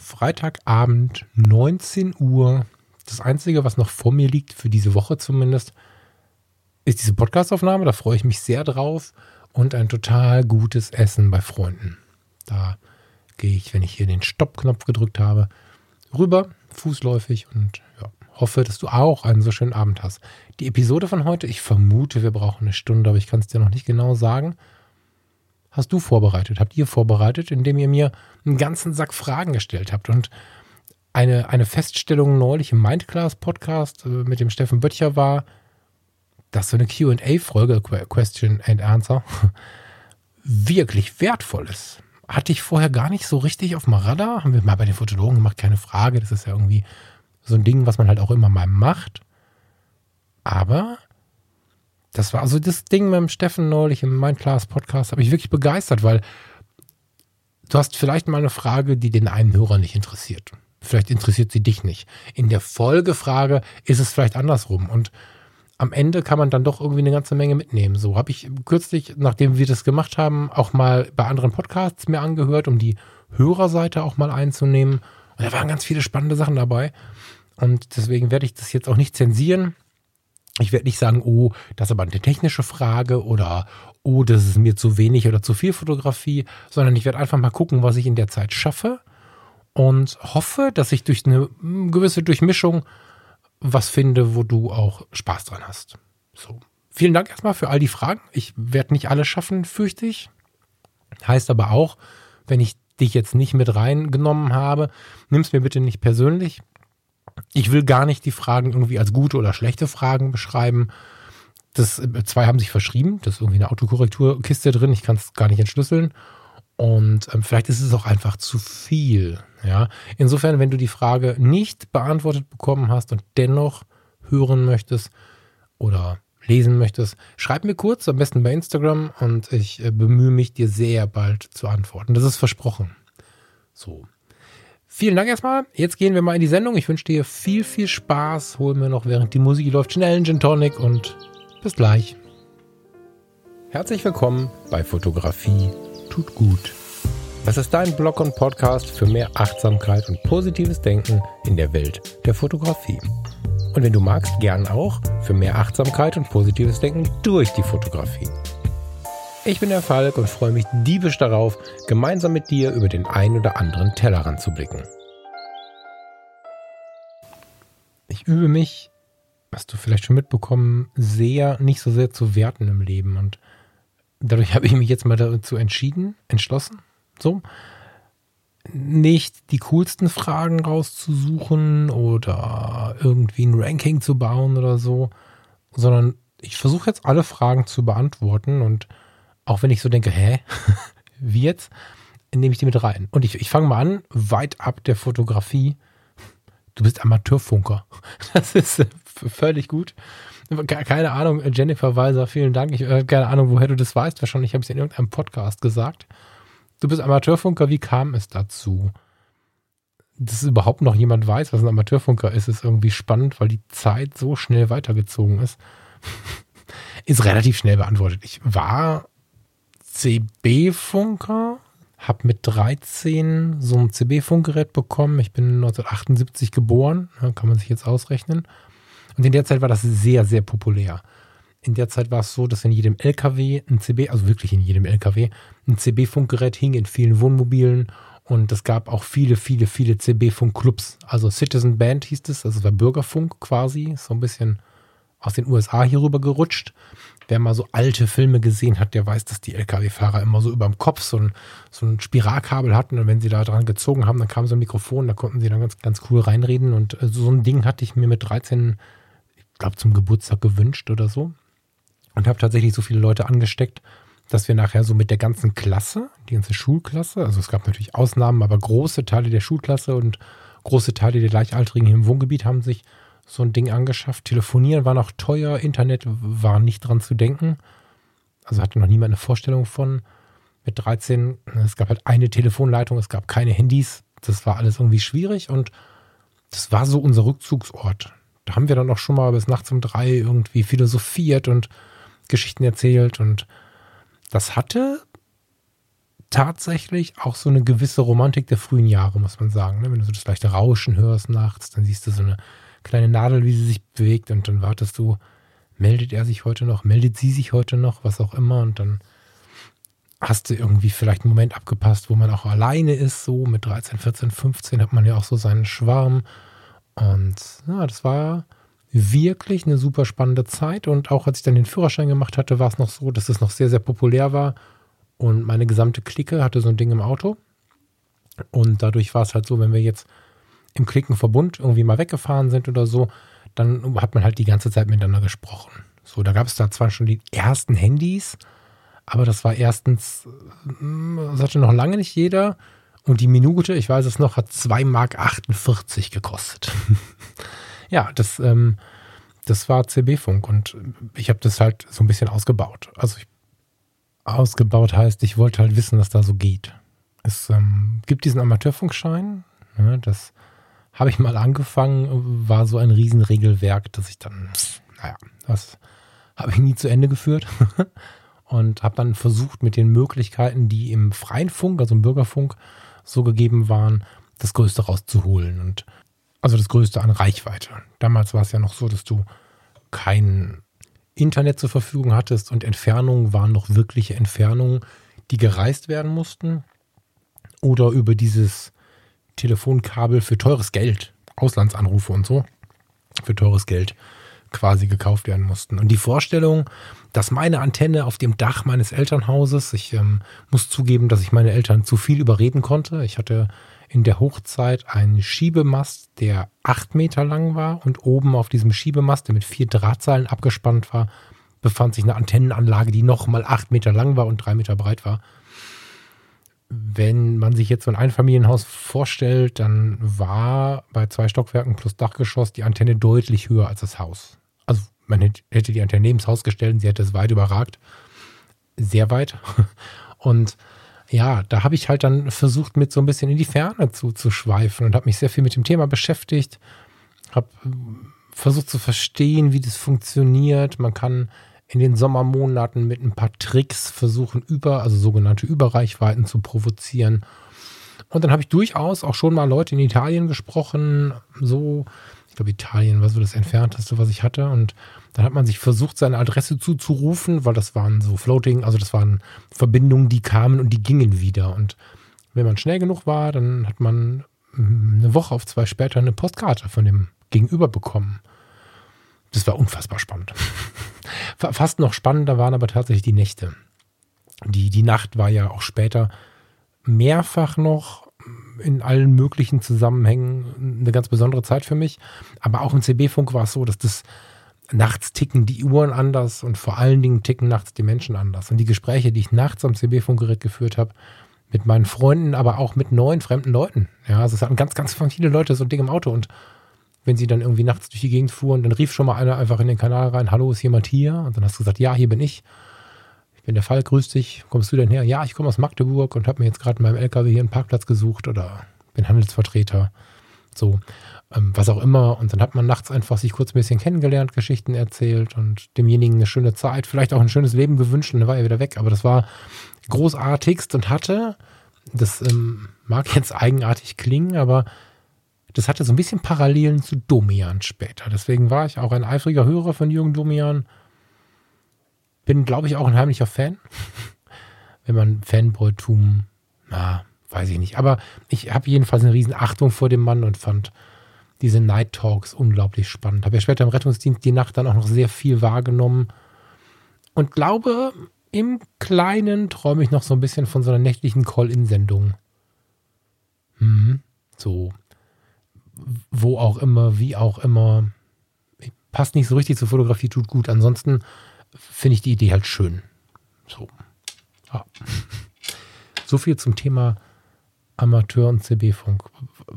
Freitagabend, 19 Uhr. Das Einzige, was noch vor mir liegt, für diese Woche zumindest, ist diese Podcastaufnahme. Da freue ich mich sehr drauf. Und ein total gutes Essen bei Freunden. Da gehe ich, wenn ich hier den Stoppknopf gedrückt habe, rüber, fußläufig und ja, hoffe, dass du auch einen so schönen Abend hast. Die Episode von heute, ich vermute, wir brauchen eine Stunde, aber ich kann es dir noch nicht genau sagen. Hast du vorbereitet? Habt ihr vorbereitet, indem ihr mir einen ganzen Sack Fragen gestellt habt? Und eine, eine Feststellung neulich im Mindclass-Podcast äh, mit dem Steffen Böttcher war, dass so eine QA-Folge, Question and Answer, wirklich wertvoll ist. Hatte ich vorher gar nicht so richtig auf dem Radar. Haben wir mal bei den Fotologen gemacht, keine Frage. Das ist ja irgendwie so ein Ding, was man halt auch immer mal macht. Aber das war also das Ding mit dem Steffen neulich im Mindclass Podcast, habe ich wirklich begeistert, weil du hast vielleicht mal eine Frage, die den einen Hörer nicht interessiert. Vielleicht interessiert sie dich nicht. In der Folgefrage ist es vielleicht andersrum. Und am Ende kann man dann doch irgendwie eine ganze Menge mitnehmen. So habe ich kürzlich, nachdem wir das gemacht haben, auch mal bei anderen Podcasts mir angehört, um die Hörerseite auch mal einzunehmen. Und da waren ganz viele spannende Sachen dabei. Und deswegen werde ich das jetzt auch nicht zensieren. Ich werde nicht sagen, oh, das ist aber eine technische Frage oder oh, das ist mir zu wenig oder zu viel Fotografie, sondern ich werde einfach mal gucken, was ich in der Zeit schaffe und hoffe, dass ich durch eine gewisse Durchmischung was finde, wo du auch Spaß dran hast. So. Vielen Dank erstmal für all die Fragen. Ich werde nicht alles schaffen, fürchte ich. Heißt aber auch, wenn ich dich jetzt nicht mit reingenommen habe, nimm es mir bitte nicht persönlich. Ich will gar nicht die Fragen irgendwie als gute oder schlechte Fragen beschreiben. Das, zwei haben sich verschrieben. Das ist irgendwie eine Autokorrekturkiste drin. Ich kann es gar nicht entschlüsseln. Und ähm, vielleicht ist es auch einfach zu viel. Ja, insofern, wenn du die Frage nicht beantwortet bekommen hast und dennoch hören möchtest oder lesen möchtest, schreib mir kurz, am besten bei Instagram und ich äh, bemühe mich, dir sehr bald zu antworten. Das ist versprochen. So. Vielen Dank erstmal. Jetzt gehen wir mal in die Sendung. Ich wünsche dir viel, viel Spaß. Hol mir noch, während die Musik läuft, schnell einen Gin Tonic und bis gleich. Herzlich willkommen bei Fotografie tut gut. Das ist dein Blog und Podcast für mehr Achtsamkeit und positives Denken in der Welt der Fotografie. Und wenn du magst, gern auch für mehr Achtsamkeit und positives Denken durch die Fotografie. Ich bin der Falk und freue mich diebisch darauf, gemeinsam mit dir über den ein oder anderen Tellerrand zu blicken. Ich übe mich, hast du vielleicht schon mitbekommen, sehr, nicht so sehr zu werten im Leben und dadurch habe ich mich jetzt mal dazu entschieden, entschlossen, so, nicht die coolsten Fragen rauszusuchen oder irgendwie ein Ranking zu bauen oder so, sondern ich versuche jetzt alle Fragen zu beantworten und auch wenn ich so denke, hä, wie jetzt, nehme ich die mit rein. Und ich, ich fange mal an, weit ab der Fotografie. Du bist Amateurfunker. Das ist völlig gut. Keine Ahnung, Jennifer Weiser, vielen Dank. Ich habe keine Ahnung, woher du das weißt. Wahrscheinlich habe ich es in irgendeinem Podcast gesagt. Du bist Amateurfunker, wie kam es dazu? Dass überhaupt noch jemand weiß, was ein Amateurfunker ist, ist irgendwie spannend, weil die Zeit so schnell weitergezogen ist. ist relativ schnell beantwortet. Ich war CB-Funker, habe mit 13 so ein CB-Funkgerät bekommen. Ich bin 1978 geboren, kann man sich jetzt ausrechnen. Und in der Zeit war das sehr, sehr populär. In der Zeit war es so, dass in jedem LKW ein CB, also wirklich in jedem LKW, ein CB-Funkgerät hing in vielen Wohnmobilen und es gab auch viele, viele, viele CB-Funk-Clubs. Also Citizen Band hieß es, also es war Bürgerfunk quasi, so ein bisschen aus den USA hier rüber gerutscht. Wer mal so alte Filme gesehen hat, der weiß, dass die LKW-Fahrer immer so über dem Kopf so ein, so ein Spiralkabel hatten und wenn sie da dran gezogen haben, dann kam so ein Mikrofon, da konnten sie dann ganz, ganz cool reinreden und äh, so ein Ding hatte ich mir mit 13 glaube, zum Geburtstag gewünscht oder so. Und habe tatsächlich so viele Leute angesteckt, dass wir nachher so mit der ganzen Klasse, die ganze Schulklasse, also es gab natürlich Ausnahmen, aber große Teile der Schulklasse und große Teile der Gleichaltrigen hier im Wohngebiet haben sich so ein Ding angeschafft. Telefonieren war noch teuer, Internet war nicht dran zu denken. Also hatte noch niemand eine Vorstellung von. Mit 13, es gab halt eine Telefonleitung, es gab keine Handys. Das war alles irgendwie schwierig und das war so unser Rückzugsort. Da haben wir dann auch schon mal bis nachts um drei irgendwie philosophiert und Geschichten erzählt und das hatte tatsächlich auch so eine gewisse Romantik der frühen Jahre, muss man sagen. Ne? Wenn du so das leichte Rauschen hörst nachts, dann siehst du so eine kleine Nadel, wie sie sich bewegt und dann wartest du, meldet er sich heute noch, meldet sie sich heute noch, was auch immer und dann hast du irgendwie vielleicht einen Moment abgepasst, wo man auch alleine ist, so mit 13, 14, 15 hat man ja auch so seinen Schwarm und ja, das war wirklich eine super spannende Zeit und auch als ich dann den Führerschein gemacht hatte, war es noch so, dass es noch sehr, sehr populär war und meine gesamte Clique hatte so ein Ding im Auto und dadurch war es halt so, wenn wir jetzt im Klickenverbund irgendwie mal weggefahren sind oder so, dann hat man halt die ganze Zeit miteinander gesprochen. So, da gab es da zwar schon die ersten Handys, aber das war erstens, mm, das hatte noch lange nicht jeder. Und die Minute, ich weiß es noch, hat 2,48 Mark gekostet. ja, das, ähm, das war CB-Funk und ich habe das halt so ein bisschen ausgebaut. Also ich, ausgebaut heißt, ich wollte halt wissen, was da so geht. Es ähm, gibt diesen Amateurfunkschein, ne, das habe ich mal angefangen, war so ein Riesenregelwerk, dass ich dann, naja, das habe ich nie zu Ende geführt und habe dann versucht, mit den Möglichkeiten, die im freien Funk, also im Bürgerfunk, so gegeben waren, das Größte rauszuholen und also das Größte an Reichweite. Damals war es ja noch so, dass du kein Internet zur Verfügung hattest und Entfernungen waren noch wirkliche Entfernungen, die gereist werden mussten oder über dieses Telefonkabel für teures Geld, Auslandsanrufe und so, für teures Geld quasi gekauft werden mussten. Und die Vorstellung, dass meine Antenne auf dem Dach meines Elternhauses, ich ähm, muss zugeben, dass ich meine Eltern zu viel überreden konnte. Ich hatte in der Hochzeit einen Schiebemast, der acht Meter lang war und oben auf diesem Schiebemast, der mit vier Drahtseilen abgespannt war, befand sich eine Antennenanlage, die nochmal acht Meter lang war und drei Meter breit war wenn man sich jetzt so ein Einfamilienhaus vorstellt, dann war bei zwei Stockwerken plus Dachgeschoss die Antenne deutlich höher als das Haus. Also man hätte die Antenne neben das Haus gestellt und sie hätte es weit überragt. Sehr weit. Und ja, da habe ich halt dann versucht, mit so ein bisschen in die Ferne zu, zu schweifen und habe mich sehr viel mit dem Thema beschäftigt. Habe versucht zu verstehen, wie das funktioniert. Man kann in den Sommermonaten mit ein paar Tricks versuchen, über, also sogenannte Überreichweiten zu provozieren. Und dann habe ich durchaus auch schon mal Leute in Italien gesprochen, so, ich glaube, Italien war so das entfernteste, was ich hatte. Und dann hat man sich versucht, seine Adresse zuzurufen, weil das waren so Floating, also das waren Verbindungen, die kamen und die gingen wieder. Und wenn man schnell genug war, dann hat man eine Woche auf zwei später eine Postkarte von dem Gegenüber bekommen. Das war unfassbar spannend. Fast noch spannender waren aber tatsächlich die Nächte. Die, die Nacht war ja auch später mehrfach noch in allen möglichen Zusammenhängen eine ganz besondere Zeit für mich. Aber auch im CB-Funk war es so, dass das nachts ticken die Uhren anders und vor allen Dingen ticken nachts die Menschen anders. Und die Gespräche, die ich nachts am CB-Funkgerät geführt habe, mit meinen Freunden, aber auch mit neuen fremden Leuten. Ja, also es hatten ganz, ganz viele Leute so ein Ding im Auto und wenn sie dann irgendwie nachts durch die Gegend fuhren, dann rief schon mal einer einfach in den Kanal rein, hallo, ist jemand hier? Und dann hast du gesagt, ja, hier bin ich. Ich bin der Fall, grüß dich. Kommst du denn her? Ja, ich komme aus Magdeburg und habe mir jetzt gerade in meinem LKW hier einen Parkplatz gesucht oder bin Handelsvertreter. So, ähm, was auch immer. Und dann hat man nachts einfach sich kurz ein bisschen kennengelernt, Geschichten erzählt und demjenigen eine schöne Zeit, vielleicht auch ein schönes Leben gewünscht und dann war er wieder weg. Aber das war großartigst und hatte, das ähm, mag jetzt eigenartig klingen, aber das hatte so ein bisschen Parallelen zu Domian später. Deswegen war ich auch ein eifriger Hörer von Jürgen Domian. Bin, glaube ich, auch ein heimlicher Fan. Wenn man Fanboytum, na, weiß ich nicht. Aber ich habe jedenfalls eine riesen Achtung vor dem Mann und fand diese Night Talks unglaublich spannend. Habe ja später im Rettungsdienst die Nacht dann auch noch sehr viel wahrgenommen. Und glaube, im Kleinen träume ich noch so ein bisschen von so einer nächtlichen Call-In-Sendung. Mhm. So wo auch immer, wie auch immer. Passt nicht so richtig zur Fotografie, tut gut. Ansonsten finde ich die Idee halt schön. So. Ja. So viel zum Thema Amateur und CB-Funk.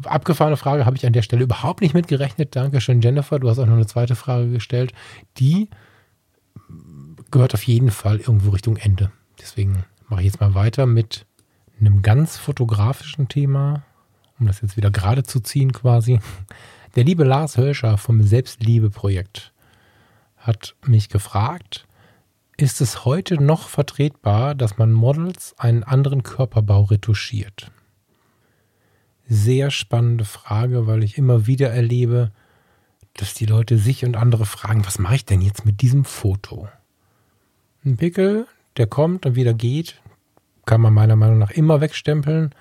Abgefahrene Frage habe ich an der Stelle überhaupt nicht mitgerechnet. Dankeschön, Jennifer. Du hast auch noch eine zweite Frage gestellt. Die gehört auf jeden Fall irgendwo Richtung Ende. Deswegen mache ich jetzt mal weiter mit einem ganz fotografischen Thema um das jetzt wieder gerade zu ziehen quasi. Der liebe Lars Hölscher vom Selbstliebe-Projekt hat mich gefragt, ist es heute noch vertretbar, dass man Models einen anderen Körperbau retuschiert? Sehr spannende Frage, weil ich immer wieder erlebe, dass die Leute sich und andere fragen, was mache ich denn jetzt mit diesem Foto? Ein Pickel, der kommt und wieder geht, kann man meiner Meinung nach immer wegstempeln.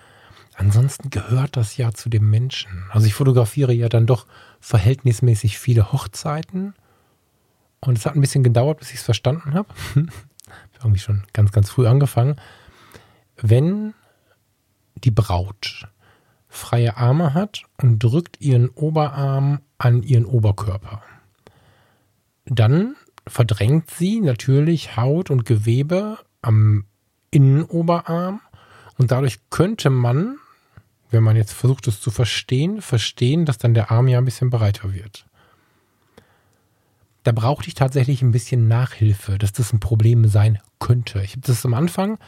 Ansonsten gehört das ja zu dem Menschen. Also ich fotografiere ja dann doch verhältnismäßig viele Hochzeiten. Und es hat ein bisschen gedauert, bis ich es verstanden habe. irgendwie schon ganz, ganz früh angefangen. Wenn die Braut freie Arme hat und drückt ihren Oberarm an ihren Oberkörper, dann verdrängt sie natürlich Haut und Gewebe am Innenoberarm und dadurch könnte man, wenn man jetzt versucht es zu verstehen, verstehen, dass dann der Arm ja ein bisschen breiter wird. Da brauchte ich tatsächlich ein bisschen Nachhilfe, dass das ein Problem sein könnte. Ich habe das am Anfang,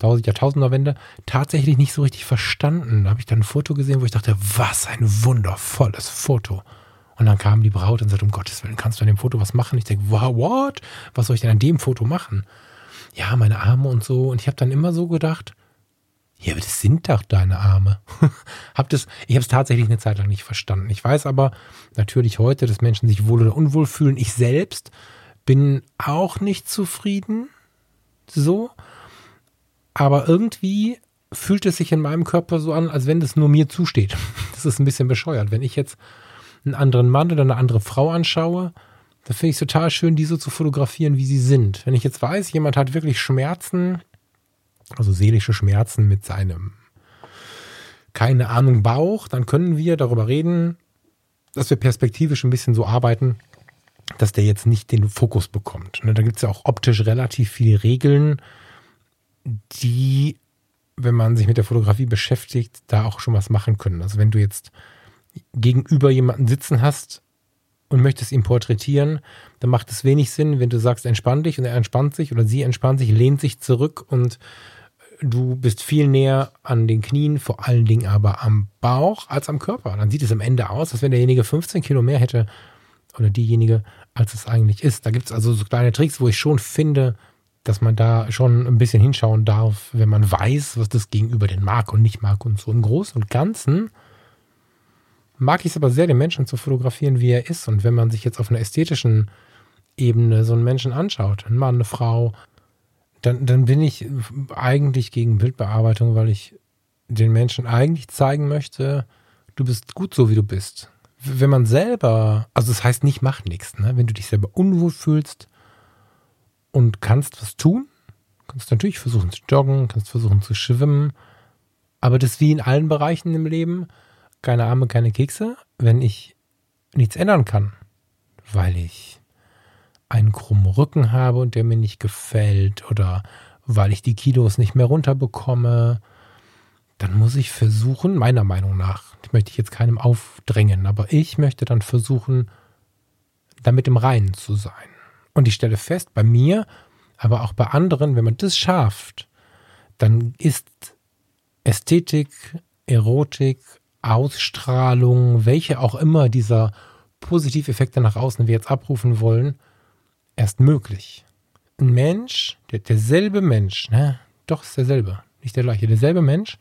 Jahrtausenderwende, tatsächlich nicht so richtig verstanden. Da habe ich dann ein Foto gesehen, wo ich dachte, was ein wundervolles Foto. Und dann kam die Braut und sagte, um Gottes Willen, kannst du an dem Foto was machen? Ich denke, wow, what? Was soll ich denn an dem Foto machen? Ja, meine Arme und so. Und ich habe dann immer so gedacht, ja, aber das sind doch deine Arme. hab das, ich habe es tatsächlich eine Zeit lang nicht verstanden. Ich weiß aber natürlich heute, dass Menschen sich wohl oder unwohl fühlen. Ich selbst bin auch nicht zufrieden. So. Aber irgendwie fühlt es sich in meinem Körper so an, als wenn das nur mir zusteht. Das ist ein bisschen bescheuert. Wenn ich jetzt einen anderen Mann oder eine andere Frau anschaue, da finde ich es total schön, die so zu fotografieren, wie sie sind. Wenn ich jetzt weiß, jemand hat wirklich Schmerzen, also seelische Schmerzen mit seinem, keine Ahnung, Bauch, dann können wir darüber reden, dass wir perspektivisch ein bisschen so arbeiten, dass der jetzt nicht den Fokus bekommt. Ne, da gibt es ja auch optisch relativ viele Regeln, die, wenn man sich mit der Fotografie beschäftigt, da auch schon was machen können. Also wenn du jetzt gegenüber jemanden sitzen hast und möchtest ihn porträtieren, dann macht es wenig Sinn, wenn du sagst, entspann dich und er entspannt sich oder sie entspannt sich, lehnt sich zurück und du bist viel näher an den Knien, vor allen Dingen aber am Bauch als am Körper. Dann sieht es am Ende aus, als wenn derjenige 15 Kilo mehr hätte oder diejenige, als es eigentlich ist. Da gibt es also so kleine Tricks, wo ich schon finde, dass man da schon ein bisschen hinschauen darf, wenn man weiß, was das Gegenüber denn mag und nicht mag und so. Im Großen und Ganzen mag ich es aber sehr, den Menschen zu fotografieren, wie er ist. Und wenn man sich jetzt auf einer ästhetischen Ebene so einen Menschen anschaut, ein Mann, eine Frau, dann, dann bin ich eigentlich gegen Bildbearbeitung, weil ich den Menschen eigentlich zeigen möchte, du bist gut so, wie du bist. Wenn man selber, also das heißt nicht, mach nichts, ne? wenn du dich selber unwohl fühlst und kannst was tun, kannst natürlich versuchen zu joggen, kannst versuchen zu schwimmen, aber das wie in allen Bereichen im Leben, keine Arme, keine Kekse, wenn ich nichts ändern kann, weil ich einen krummen Rücken habe und der mir nicht gefällt oder weil ich die Kilos nicht mehr runterbekomme, dann muss ich versuchen, meiner Meinung nach, das möchte ich jetzt keinem aufdrängen, aber ich möchte dann versuchen, damit im Reinen zu sein. Und ich stelle fest, bei mir, aber auch bei anderen, wenn man das schafft, dann ist Ästhetik, Erotik, Ausstrahlung, welche auch immer dieser Positiveffekte nach außen wir jetzt abrufen wollen, erst möglich. Ein Mensch, der, derselbe Mensch, ne? Doch, ist derselbe, nicht der gleiche, derselbe Mensch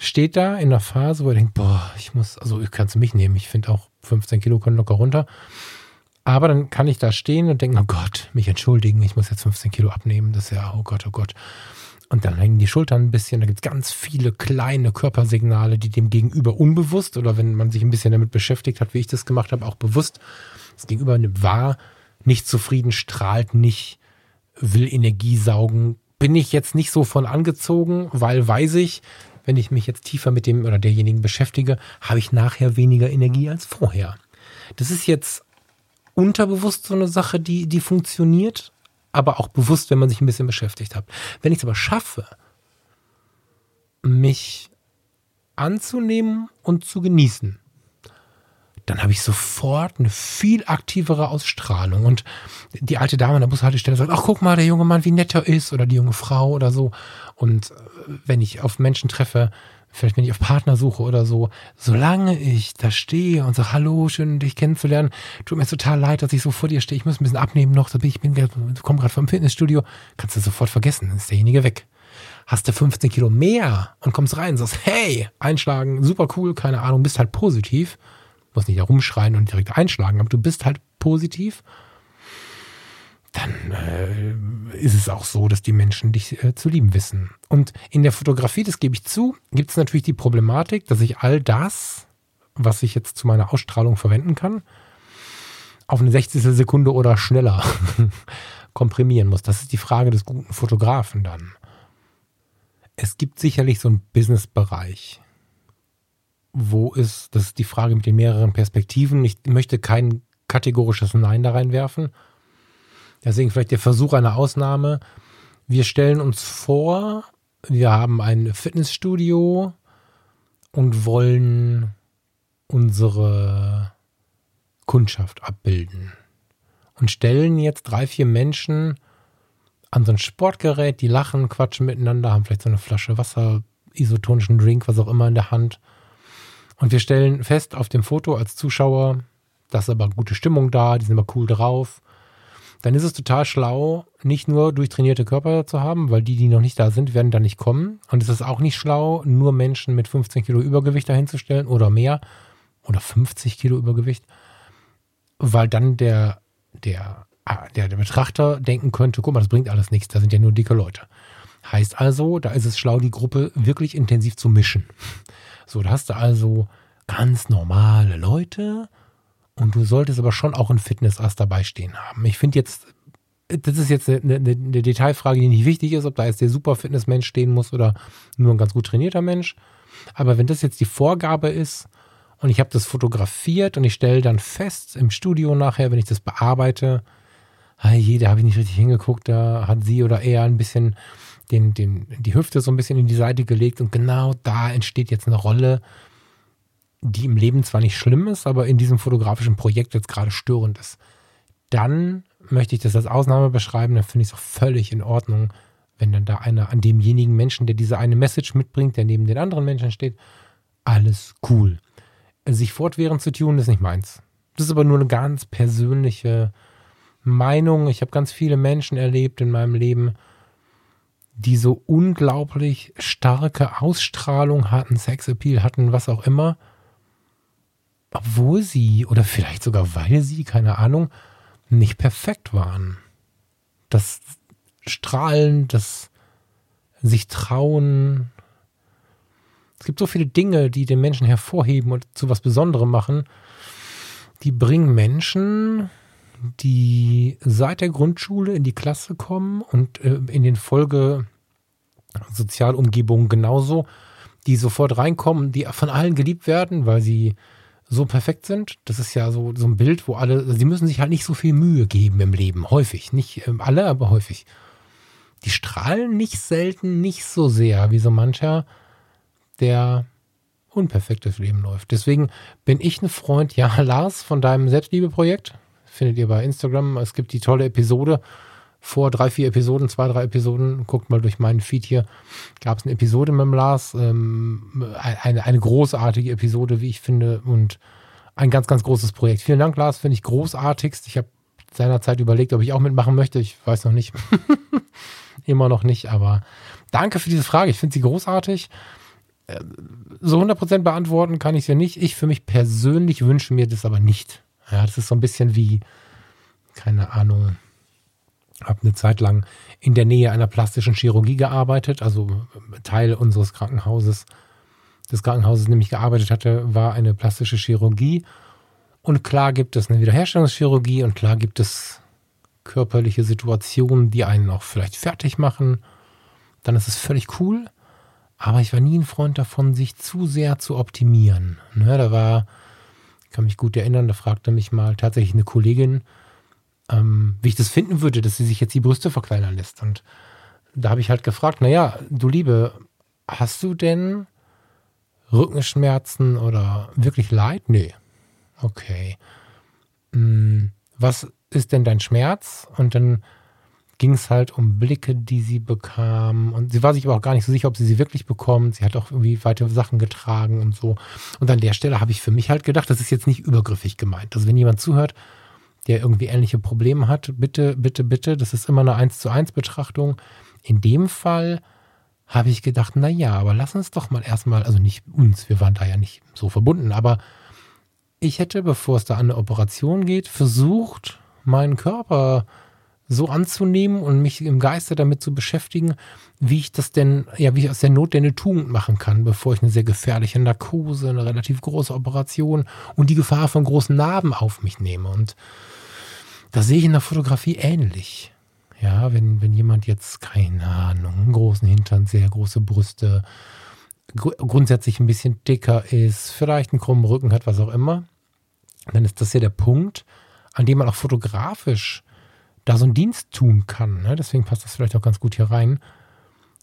steht da in einer Phase, wo er denkt, boah, ich muss, also ich kann es mich nehmen, ich finde auch 15 Kilo können locker runter. Aber dann kann ich da stehen und denken, oh Gott, mich entschuldigen, ich muss jetzt 15 Kilo abnehmen. Das ist ja, oh Gott, oh Gott. Und dann hängen die Schultern ein bisschen, da gibt es ganz viele kleine Körpersignale, die dem Gegenüber unbewusst oder wenn man sich ein bisschen damit beschäftigt hat, wie ich das gemacht habe, auch bewusst das Gegenüber wahr, nicht zufrieden, strahlt nicht, will Energie saugen. Bin ich jetzt nicht so von angezogen, weil weiß ich, wenn ich mich jetzt tiefer mit dem oder derjenigen beschäftige, habe ich nachher weniger Energie als vorher. Das ist jetzt unterbewusst so eine Sache, die, die funktioniert, aber auch bewusst, wenn man sich ein bisschen beschäftigt hat. Wenn ich es aber schaffe, mich anzunehmen und zu genießen, dann habe ich sofort eine viel aktivere Ausstrahlung. Und die alte Dame an der Bushaltestelle sagt, ach guck mal, der junge Mann, wie nett er ist, oder die junge Frau oder so. Und äh, wenn ich auf Menschen treffe, vielleicht bin ich auf Partnersuche oder so, solange ich da stehe und sage, hallo, schön dich kennenzulernen, tut mir total leid, dass ich so vor dir stehe, ich muss ein bisschen abnehmen noch, ich bin, komme gerade vom Fitnessstudio, kannst du sofort vergessen, dann ist derjenige weg. Hast du 15 Kilo mehr und kommst rein sagst, hey, einschlagen, super cool, keine Ahnung, bist halt positiv, musst nicht herumschreien und direkt einschlagen, aber du bist halt positiv dann äh, ist es auch so, dass die Menschen dich äh, zu lieben wissen. Und in der Fotografie, das gebe ich zu, gibt es natürlich die Problematik, dass ich all das, was ich jetzt zu meiner Ausstrahlung verwenden kann, auf eine 60. Sekunde oder schneller komprimieren muss. Das ist die Frage des guten Fotografen dann. Es gibt sicherlich so einen Business-Bereich, wo ist, das ist die Frage mit den mehreren Perspektiven. Ich möchte kein kategorisches Nein da reinwerfen Deswegen vielleicht der Versuch einer Ausnahme. Wir stellen uns vor, wir haben ein Fitnessstudio und wollen unsere Kundschaft abbilden. Und stellen jetzt drei, vier Menschen an so ein Sportgerät, die lachen, quatschen miteinander, haben vielleicht so eine Flasche Wasser, isotonischen Drink, was auch immer in der Hand. Und wir stellen fest auf dem Foto als Zuschauer, da ist aber gute Stimmung da, die sind aber cool drauf dann ist es total schlau, nicht nur durchtrainierte Körper zu haben, weil die, die noch nicht da sind, werden da nicht kommen. Und es ist auch nicht schlau, nur Menschen mit 15 Kilo Übergewicht dahinzustellen oder mehr oder 50 Kilo Übergewicht, weil dann der, der, ah, der, der Betrachter denken könnte, guck mal, das bringt alles nichts, da sind ja nur dicke Leute. Heißt also, da ist es schlau, die Gruppe wirklich intensiv zu mischen. So, da hast du also ganz normale Leute, und du solltest aber schon auch ein Fitnessass dabei stehen haben. Ich finde jetzt, das ist jetzt eine, eine, eine, Detailfrage, die nicht wichtig ist, ob da jetzt der super Fitnessmensch stehen muss oder nur ein ganz gut trainierter Mensch. Aber wenn das jetzt die Vorgabe ist und ich habe das fotografiert und ich stelle dann fest im Studio nachher, wenn ich das bearbeite, hey, da habe ich nicht richtig hingeguckt, da hat sie oder er ein bisschen den, den, die Hüfte so ein bisschen in die Seite gelegt und genau da entsteht jetzt eine Rolle, die im Leben zwar nicht schlimm ist, aber in diesem fotografischen Projekt jetzt gerade störend ist, dann möchte ich das als Ausnahme beschreiben, dann finde ich es auch völlig in Ordnung, wenn dann da einer an demjenigen Menschen, der diese eine Message mitbringt, der neben den anderen Menschen steht, alles cool. Sich fortwährend zu tun, ist nicht meins. Das ist aber nur eine ganz persönliche Meinung. Ich habe ganz viele Menschen erlebt in meinem Leben, die so unglaublich starke Ausstrahlung hatten, Sexappeal hatten, was auch immer obwohl sie oder vielleicht sogar weil sie, keine Ahnung, nicht perfekt waren. Das Strahlen, das sich trauen. Es gibt so viele Dinge, die den Menschen hervorheben und zu was Besonderem machen. Die bringen Menschen, die seit der Grundschule in die Klasse kommen und äh, in den Folge Sozialumgebungen genauso, die sofort reinkommen, die von allen geliebt werden, weil sie so perfekt sind. Das ist ja so, so ein Bild, wo alle, sie müssen sich halt nicht so viel Mühe geben im Leben. Häufig. Nicht ähm, alle, aber häufig. Die strahlen nicht selten nicht so sehr wie so mancher, der unperfektes Leben läuft. Deswegen bin ich ein Freund, ja, Lars, von deinem Selbstliebeprojekt. Findet ihr bei Instagram. Es gibt die tolle Episode vor drei, vier Episoden, zwei, drei Episoden, guckt mal durch meinen Feed hier, gab es eine Episode mit dem Lars, ähm, eine, eine großartige Episode, wie ich finde, und ein ganz, ganz großes Projekt. Vielen Dank, Lars, finde ich großartigst. Ich habe seinerzeit überlegt, ob ich auch mitmachen möchte. Ich weiß noch nicht. Immer noch nicht, aber danke für diese Frage. Ich finde sie großartig. Äh, so 100% beantworten kann ich sie nicht. Ich für mich persönlich wünsche mir das aber nicht. Ja, das ist so ein bisschen wie, keine Ahnung, habe eine Zeit lang in der Nähe einer plastischen Chirurgie gearbeitet, also Teil unseres Krankenhauses, des Krankenhauses, in dem ich gearbeitet hatte, war eine plastische Chirurgie. Und klar gibt es eine Wiederherstellungschirurgie und klar gibt es körperliche Situationen, die einen auch vielleicht fertig machen. Dann ist es völlig cool. Aber ich war nie ein Freund davon, sich zu sehr zu optimieren. Ne, da war, ich kann mich gut erinnern, da fragte mich mal tatsächlich eine Kollegin, ähm, wie ich das finden würde, dass sie sich jetzt die Brüste verkleinern lässt. Und da habe ich halt gefragt, naja, du Liebe, hast du denn Rückenschmerzen oder wirklich Leid? Nee. Okay. Hm, was ist denn dein Schmerz? Und dann ging es halt um Blicke, die sie bekam. Und sie war sich aber auch gar nicht so sicher, ob sie sie wirklich bekommt. Sie hat auch irgendwie weitere Sachen getragen und so. Und an der Stelle habe ich für mich halt gedacht, das ist jetzt nicht übergriffig gemeint. Also wenn jemand zuhört, der irgendwie ähnliche Probleme hat, bitte, bitte, bitte, das ist immer eine 1 zu 1 Betrachtung. In dem Fall habe ich gedacht, na ja, aber lass uns doch mal erstmal, also nicht uns, wir waren da ja nicht so verbunden, aber ich hätte, bevor es da an eine Operation geht, versucht, meinen Körper so anzunehmen und mich im Geiste damit zu beschäftigen, wie ich das denn, ja, wie ich aus der Not denn eine Tugend machen kann, bevor ich eine sehr gefährliche Narkose, eine relativ große Operation und die Gefahr von großen Narben auf mich nehme. Und da sehe ich in der Fotografie ähnlich. Ja, wenn, wenn jemand jetzt, keine Ahnung, einen großen Hintern, sehr große Brüste, gr grundsätzlich ein bisschen dicker ist, vielleicht einen krummen Rücken hat, was auch immer, dann ist das ja der Punkt, an dem man auch fotografisch da so einen Dienst tun kann. Ne? Deswegen passt das vielleicht auch ganz gut hier rein,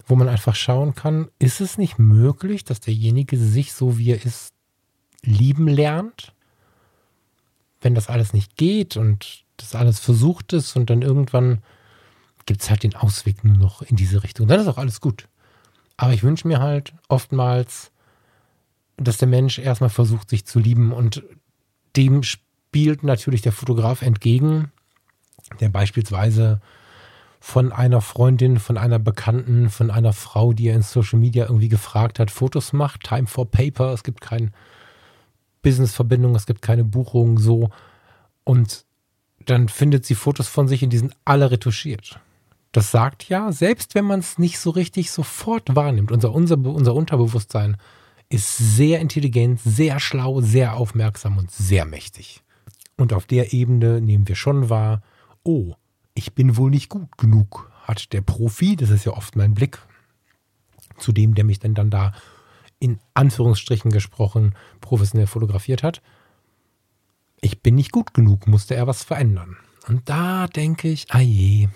wo man einfach schauen kann, ist es nicht möglich, dass derjenige sich so wie er ist lieben lernt? Wenn das alles nicht geht und das alles versucht ist und dann irgendwann gibt es halt den Ausweg nur noch in diese Richtung. Dann ist auch alles gut. Aber ich wünsche mir halt oftmals, dass der Mensch erstmal versucht, sich zu lieben und dem spielt natürlich der Fotograf entgegen, der beispielsweise von einer Freundin, von einer Bekannten, von einer Frau, die er in Social Media irgendwie gefragt hat, Fotos macht, Time for Paper, es gibt keine Business-Verbindung, es gibt keine Buchung, so. Und dann findet sie Fotos von sich und die sind alle retuschiert. Das sagt ja, selbst wenn man es nicht so richtig sofort wahrnimmt, unser, unser, unser Unterbewusstsein ist sehr intelligent, sehr schlau, sehr aufmerksam und sehr mächtig. Und auf der Ebene nehmen wir schon wahr, oh, ich bin wohl nicht gut genug, hat der Profi, das ist ja oft mein Blick, zu dem, der mich denn dann da in Anführungsstrichen gesprochen professionell fotografiert hat. Ich bin nicht gut genug, musste er was verändern. Und da denke ich, ah je,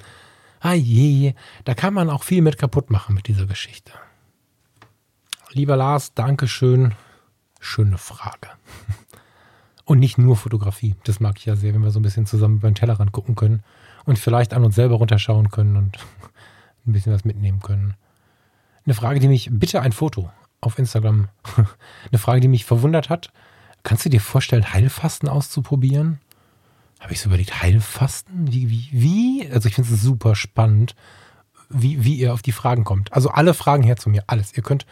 ah je, da kann man auch viel mit kaputt machen mit dieser Geschichte. Lieber Lars, Dankeschön. Schöne Frage. Und nicht nur Fotografie. Das mag ich ja sehr, wenn wir so ein bisschen zusammen über den Tellerrand gucken können und vielleicht an uns selber runterschauen können und ein bisschen was mitnehmen können. Eine Frage, die mich, bitte ein Foto auf Instagram. Eine Frage, die mich verwundert hat. Kannst du dir vorstellen, Heilfasten auszuprobieren? Habe ich so überlegt, Heilfasten? Wie, wie, wie? Also ich finde es super spannend, wie, wie ihr auf die Fragen kommt. Also alle Fragen her zu mir, alles. Ihr könnt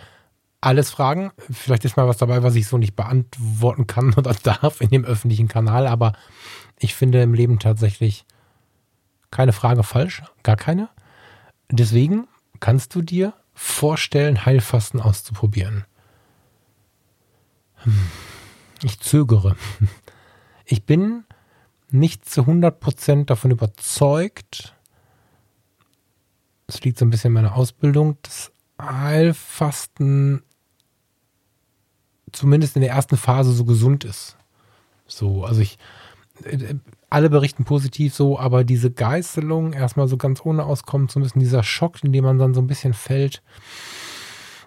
alles fragen. Vielleicht ist mal was dabei, was ich so nicht beantworten kann oder darf in dem öffentlichen Kanal, aber ich finde im Leben tatsächlich keine Frage falsch, gar keine. Deswegen kannst du dir vorstellen, Heilfasten auszuprobieren. Hm. Ich zögere. Ich bin nicht zu 100% davon überzeugt, es liegt so ein bisschen in meiner Ausbildung, dass Heilfasten zumindest in der ersten Phase so gesund ist. So, also ich, äh, alle berichten positiv so, aber diese Geißelung erstmal so ganz ohne auskommen zu müssen, dieser Schock, in dem man dann so ein bisschen fällt.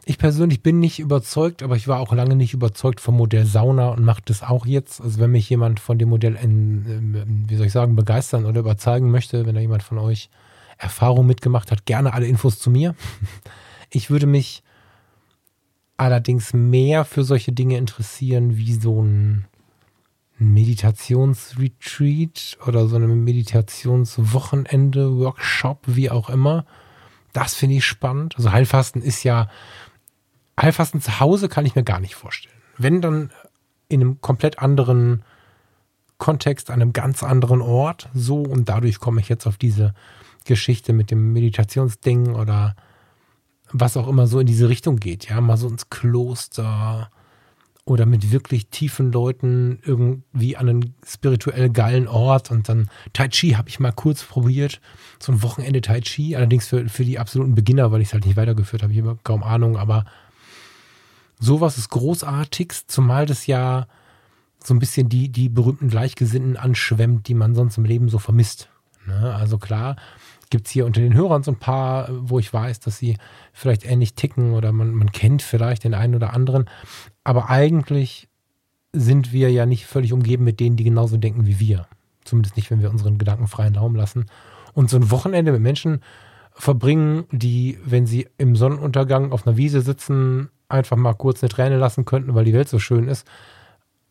Ich persönlich bin nicht überzeugt, aber ich war auch lange nicht überzeugt vom Modell Sauna und mache das auch jetzt. Also wenn mich jemand von dem Modell, in, wie soll ich sagen, begeistern oder überzeugen möchte, wenn da jemand von euch Erfahrung mitgemacht hat, gerne alle Infos zu mir. Ich würde mich allerdings mehr für solche Dinge interessieren wie so ein Meditationsretreat oder so eine Meditationswochenende, Workshop, wie auch immer. Das finde ich spannend. Also Heilfasten ist ja, Heilfasten zu Hause kann ich mir gar nicht vorstellen. Wenn dann in einem komplett anderen Kontext, an einem ganz anderen Ort, so und dadurch komme ich jetzt auf diese Geschichte mit dem Meditationsding oder was auch immer so in diese Richtung geht, ja, mal so ins Kloster oder mit wirklich tiefen Leuten irgendwie an einen spirituell geilen Ort und dann Tai Chi habe ich mal kurz probiert, so ein Wochenende Tai Chi, allerdings für, für die absoluten Beginner, weil ich es halt nicht weitergeführt habe, ich habe kaum Ahnung, aber sowas ist großartig, zumal das ja so ein bisschen die, die berühmten Gleichgesinnten anschwemmt, die man sonst im Leben so vermisst. Ne? Also klar, gibt es hier unter den Hörern so ein paar, wo ich weiß, dass sie vielleicht ähnlich ticken oder man, man kennt vielleicht den einen oder anderen. Aber eigentlich sind wir ja nicht völlig umgeben mit denen, die genauso denken wie wir. Zumindest nicht, wenn wir unseren Gedanken freien Raum lassen. Und so ein Wochenende mit Menschen verbringen, die, wenn sie im Sonnenuntergang auf einer Wiese sitzen, einfach mal kurz eine Träne lassen könnten, weil die Welt so schön ist,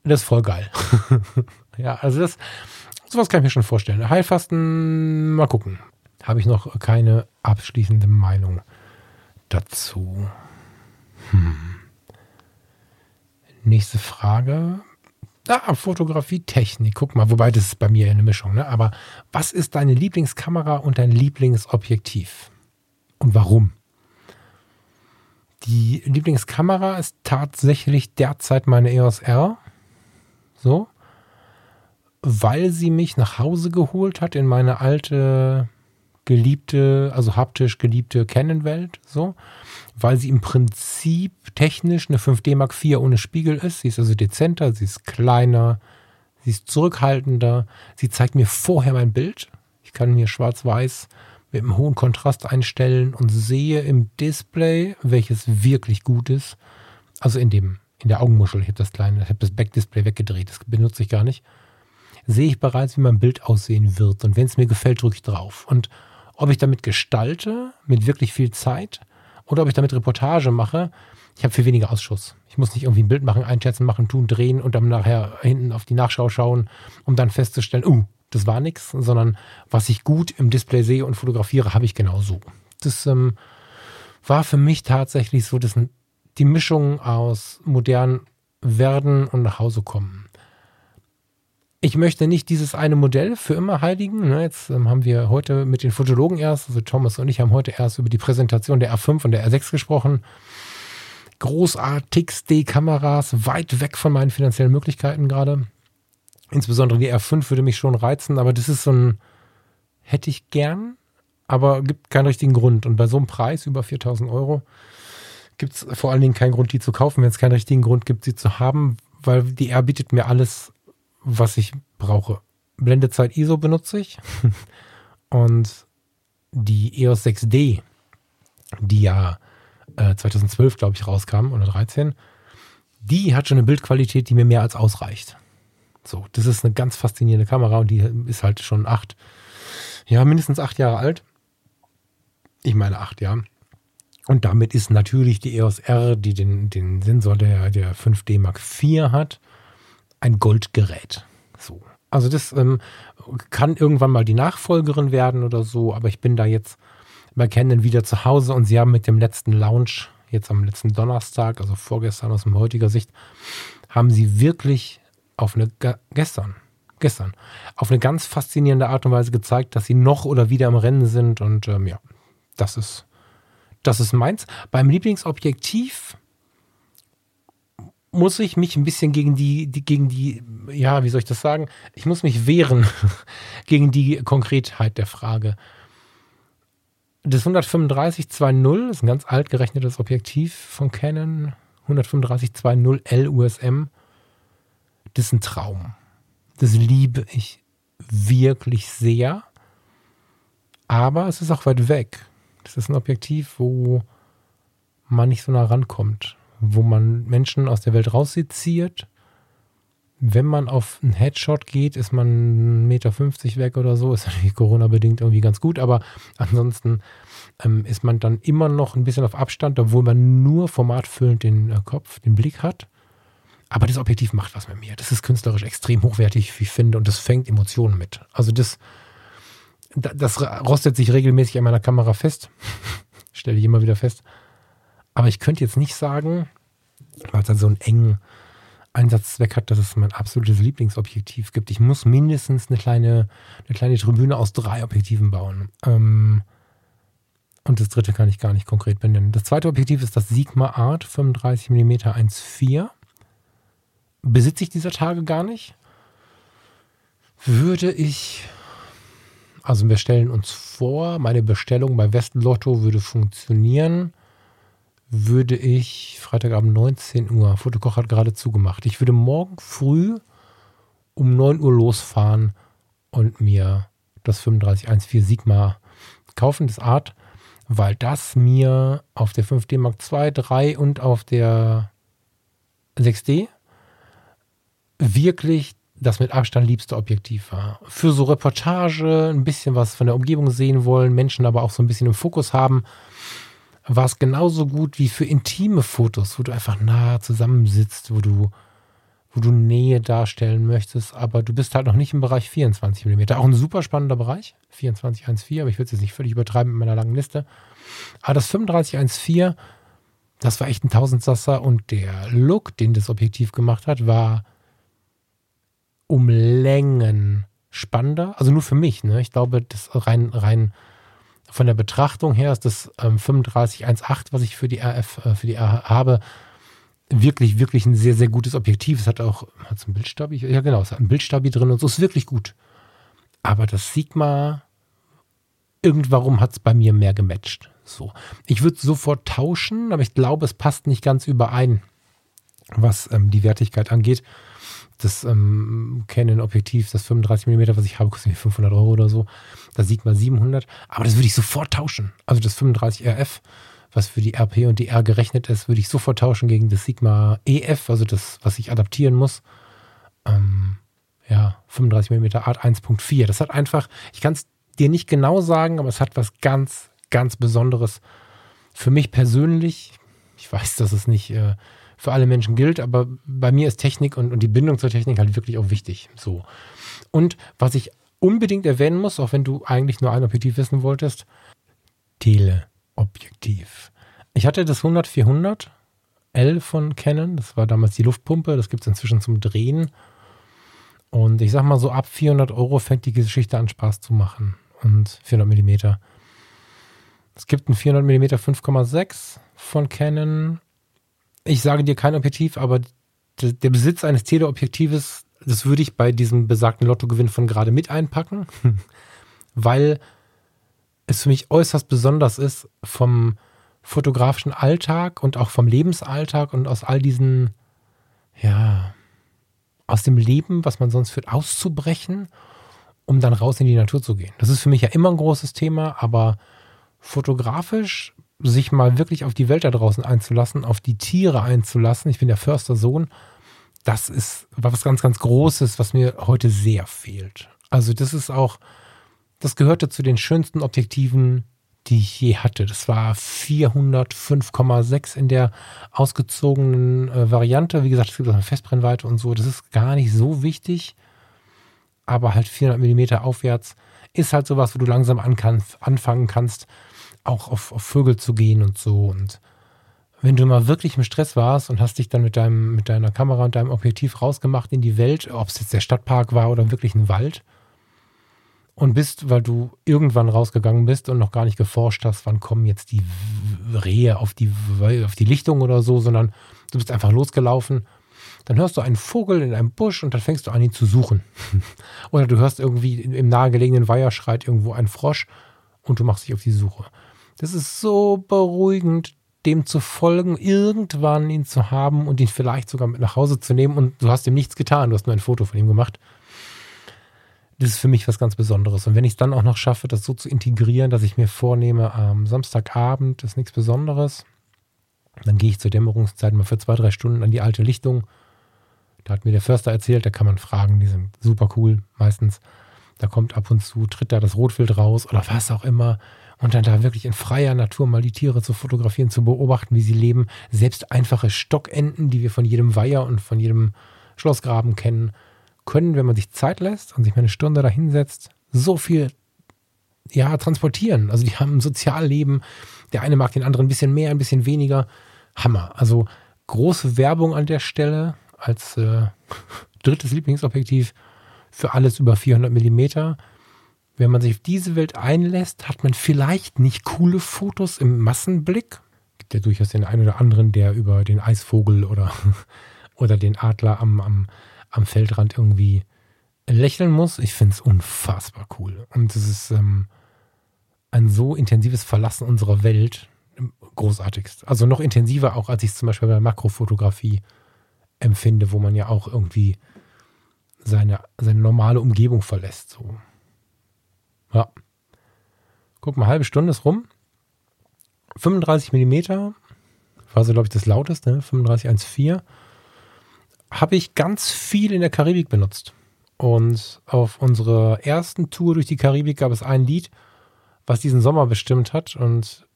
das ist voll geil. ja, also das, sowas kann ich mir schon vorstellen. Heilfasten, mal gucken. Habe ich noch keine abschließende Meinung dazu. Hm. Nächste Frage. Ah, Fotografie, Technik. Guck mal, wobei das ist bei mir eine Mischung. Ne? Aber was ist deine Lieblingskamera und dein Lieblingsobjektiv? Und warum? Die Lieblingskamera ist tatsächlich derzeit meine EOS R. So. Weil sie mich nach Hause geholt hat in meine alte, geliebte, also haptisch geliebte Canon-Welt. So. Weil sie im Prinzip technisch eine 5D Mark IV ohne Spiegel ist. Sie ist also dezenter, sie ist kleiner, sie ist zurückhaltender. Sie zeigt mir vorher mein Bild. Ich kann mir schwarz-weiß mit einem hohen Kontrast einstellen und sehe im Display, welches wirklich gut ist. Also in dem, in der Augenmuschel, ich habe das kleine, ich habe das Backdisplay weggedreht, das benutze ich gar nicht. Sehe ich bereits, wie mein Bild aussehen wird. Und wenn es mir gefällt, drücke ich drauf. Und ob ich damit gestalte, mit wirklich viel Zeit, oder ob ich damit Reportage mache, ich habe viel weniger Ausschuss. Ich muss nicht irgendwie ein Bild machen, einschätzen, machen, tun, drehen und dann nachher hinten auf die Nachschau schauen, um dann festzustellen, uh, das war nichts, sondern was ich gut im Display sehe und fotografiere, habe ich genau so. Das ähm, war für mich tatsächlich so das, die Mischung aus modern werden und nach Hause kommen. Ich möchte nicht dieses eine Modell für immer heiligen. Ne? Jetzt ähm, haben wir heute mit den Fotologen erst, also Thomas und ich haben heute erst über die Präsentation der R5 und der R6 gesprochen. Großartigste Kameras, weit weg von meinen finanziellen Möglichkeiten gerade. Insbesondere die R5 würde mich schon reizen, aber das ist so ein, hätte ich gern, aber gibt keinen richtigen Grund. Und bei so einem Preis über 4000 Euro gibt es vor allen Dingen keinen Grund, die zu kaufen, wenn es keinen richtigen Grund gibt, sie zu haben, weil die R bietet mir alles, was ich brauche. Blendezeit ISO benutze ich und die EOS 6D, die ja äh, 2012, glaube ich, rauskam oder 13, die hat schon eine Bildqualität, die mir mehr als ausreicht. So, das ist eine ganz faszinierende Kamera und die ist halt schon acht, ja, mindestens acht Jahre alt. Ich meine acht, ja. Und damit ist natürlich die EOS R, die den, den Sensor der, der 5D Mark IV hat, ein Goldgerät. So. Also das ähm, kann irgendwann mal die Nachfolgerin werden oder so, aber ich bin da jetzt bei Canon wieder zu Hause und sie haben mit dem letzten Launch, jetzt am letzten Donnerstag, also vorgestern aus heutiger Sicht, haben sie wirklich auf eine gestern, gestern, auf eine ganz faszinierende Art und Weise gezeigt, dass sie noch oder wieder im Rennen sind. Und ähm, ja, das ist, das ist meins. Beim Lieblingsobjektiv muss ich mich ein bisschen gegen die, die, gegen die, ja, wie soll ich das sagen? Ich muss mich wehren gegen die Konkretheit der Frage. Das 135 2.0 ist ein ganz alt gerechnetes Objektiv von Canon. 135 2.0 L USM das ist ein Traum. Das liebe ich wirklich sehr. Aber es ist auch weit weg. Das ist ein Objektiv, wo man nicht so nah rankommt, wo man Menschen aus der Welt rausseziert. Wenn man auf einen Headshot geht, ist man 1,50 Meter weg oder so. Ist natürlich Corona-bedingt irgendwie ganz gut, aber ansonsten ähm, ist man dann immer noch ein bisschen auf Abstand, obwohl man nur formatfüllend den äh, Kopf, den Blick hat. Aber das Objektiv macht was mit mir. Das ist künstlerisch extrem hochwertig, wie ich finde, und das fängt Emotionen mit. Also das, das rostet sich regelmäßig an meiner Kamera fest. Stelle ich immer wieder fest. Aber ich könnte jetzt nicht sagen, weil es halt so einen engen Einsatzzweck hat, dass es mein absolutes Lieblingsobjektiv gibt. Ich muss mindestens eine kleine, eine kleine Tribüne aus drei Objektiven bauen. Ähm, und das dritte kann ich gar nicht konkret benennen. Das zweite Objektiv ist das Sigma Art 35 mm 1.4 besitze ich dieser Tage gar nicht. Würde ich, also wir stellen uns vor, meine Bestellung bei Westlotto würde funktionieren, würde ich Freitagabend 19 Uhr, Fotokoch hat gerade zugemacht, ich würde morgen früh um 9 Uhr losfahren und mir das 3514 Sigma kaufen, das Art, weil das mir auf der 5D Mark II, 3 und auf der 6D wirklich das mit Abstand liebste Objektiv war. Für so Reportage, ein bisschen was von der Umgebung sehen wollen, Menschen aber auch so ein bisschen im Fokus haben, war es genauso gut wie für intime Fotos, wo du einfach nah zusammensitzt, wo du, wo du Nähe darstellen möchtest, aber du bist halt noch nicht im Bereich 24 mm. Auch ein super spannender Bereich, 24.1.4, aber ich will es jetzt nicht völlig übertreiben mit meiner langen Liste. Aber das 35.1.4, das war echt ein Tausendsasser und der Look, den das Objektiv gemacht hat, war um Längen spannender. Also nur für mich. Ne? Ich glaube, das rein, rein von der Betrachtung her ist das ähm, 3518, was ich für die RF, äh, für die R habe, wirklich, wirklich ein sehr, sehr gutes Objektiv. Es hat auch, hat es ein Bildstabi? Ja, genau, es hat ein Bildstabi drin und so ist wirklich gut. Aber das Sigma, irgendwann hat es bei mir mehr gematcht. So. Ich würde sofort tauschen, aber ich glaube, es passt nicht ganz überein, was ähm, die Wertigkeit angeht das ähm, Canon-Objektiv, das 35 mm, was ich habe, kostet 500 Euro oder so. Da sieht man 700. Aber das würde ich sofort tauschen. Also das 35 RF, was für die RP und die R gerechnet ist, würde ich sofort tauschen gegen das Sigma EF, also das, was ich adaptieren muss. Ähm, ja, 35 mm Art 1.4. Das hat einfach, ich kann es dir nicht genau sagen, aber es hat was ganz, ganz Besonderes für mich persönlich. Ich weiß, dass es nicht äh, für alle Menschen gilt, aber bei mir ist Technik und, und die Bindung zur Technik halt wirklich auch wichtig. So. Und was ich unbedingt erwähnen muss, auch wenn du eigentlich nur ein Objektiv wissen wolltest, Teleobjektiv. Ich hatte das 100-400 L von Canon, das war damals die Luftpumpe, das gibt es inzwischen zum Drehen. Und ich sag mal so, ab 400 Euro fängt die Geschichte an Spaß zu machen. Und 400 Millimeter. Es gibt ein 400 Millimeter 5,6 von Canon ich sage dir kein Objektiv, aber der Besitz eines Teleobjektives, das würde ich bei diesem besagten Lottogewinn von gerade mit einpacken, weil es für mich äußerst besonders ist vom fotografischen Alltag und auch vom Lebensalltag und aus all diesen, ja, aus dem Leben, was man sonst führt, auszubrechen, um dann raus in die Natur zu gehen. Das ist für mich ja immer ein großes Thema, aber fotografisch sich mal wirklich auf die Welt da draußen einzulassen, auf die Tiere einzulassen. Ich bin der Förstersohn. Das ist was ganz, ganz Großes, was mir heute sehr fehlt. Also das ist auch, das gehörte zu den schönsten Objektiven, die ich je hatte. Das war 405,6 in der ausgezogenen äh, Variante. Wie gesagt, es gibt auch eine Festbrennweite und so. Das ist gar nicht so wichtig. Aber halt 400 Millimeter aufwärts ist halt sowas, wo du langsam an anfangen kannst, auch auf, auf Vögel zu gehen und so. Und wenn du mal wirklich im Stress warst und hast dich dann mit, deinem, mit deiner Kamera und deinem Objektiv rausgemacht in die Welt, ob es jetzt der Stadtpark war oder wirklich ein Wald, und bist, weil du irgendwann rausgegangen bist und noch gar nicht geforscht hast, wann kommen jetzt die Rehe auf die, auf die Lichtung oder so, sondern du bist einfach losgelaufen, dann hörst du einen Vogel in einem Busch und dann fängst du an, ihn zu suchen. oder du hörst irgendwie im nahegelegenen Weiher schreit irgendwo ein Frosch und du machst dich auf die Suche. Das ist so beruhigend, dem zu folgen, irgendwann ihn zu haben und ihn vielleicht sogar mit nach Hause zu nehmen und du hast ihm nichts getan, du hast nur ein Foto von ihm gemacht. Das ist für mich was ganz Besonderes. Und wenn ich es dann auch noch schaffe, das so zu integrieren, dass ich mir vornehme, am Samstagabend ist nichts Besonderes, dann gehe ich zur Dämmerungszeit mal für zwei, drei Stunden an die alte Lichtung. Da hat mir der Förster erzählt, da kann man fragen, die sind super cool meistens. Da kommt ab und zu, tritt da das Rotwild raus oder was auch immer. Und dann da wirklich in freier Natur mal die Tiere zu fotografieren, zu beobachten, wie sie leben. Selbst einfache Stockenten, die wir von jedem Weiher und von jedem Schlossgraben kennen, können, wenn man sich Zeit lässt und sich mal eine Stunde da hinsetzt, so viel ja, transportieren. Also die haben ein Sozialleben. Der eine mag den anderen ein bisschen mehr, ein bisschen weniger. Hammer. Also große Werbung an der Stelle als äh, drittes Lieblingsobjektiv für alles über 400 Millimeter wenn man sich auf diese Welt einlässt, hat man vielleicht nicht coole Fotos im Massenblick. Gibt ja durchaus den einen oder anderen, der über den Eisvogel oder, oder den Adler am, am, am Feldrand irgendwie lächeln muss. Ich finde es unfassbar cool. Und es ist ähm, ein so intensives Verlassen unserer Welt. Großartigst. Also noch intensiver auch, als ich es zum Beispiel bei Makrofotografie empfinde, wo man ja auch irgendwie seine, seine normale Umgebung verlässt. So. Ja. Guck mal, halbe Stunde ist rum. 35 mm, war so, glaube ich, das lauteste, ne? 3514. Habe ich ganz viel in der Karibik benutzt. Und auf unserer ersten Tour durch die Karibik gab es ein Lied, was diesen Sommer bestimmt hat. Und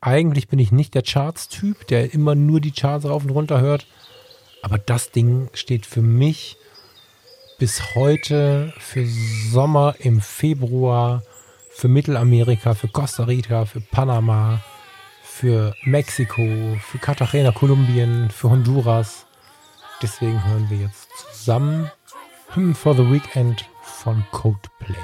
eigentlich bin ich nicht der Charts-Typ, der immer nur die Charts rauf und runter hört. Aber das Ding steht für mich bis heute für Sommer im Februar, für Mittelamerika, für Costa Rica, für Panama, für Mexiko, für Cartagena, Kolumbien, für Honduras. Deswegen hören wir jetzt zusammen Hymn for the Weekend von Coldplay.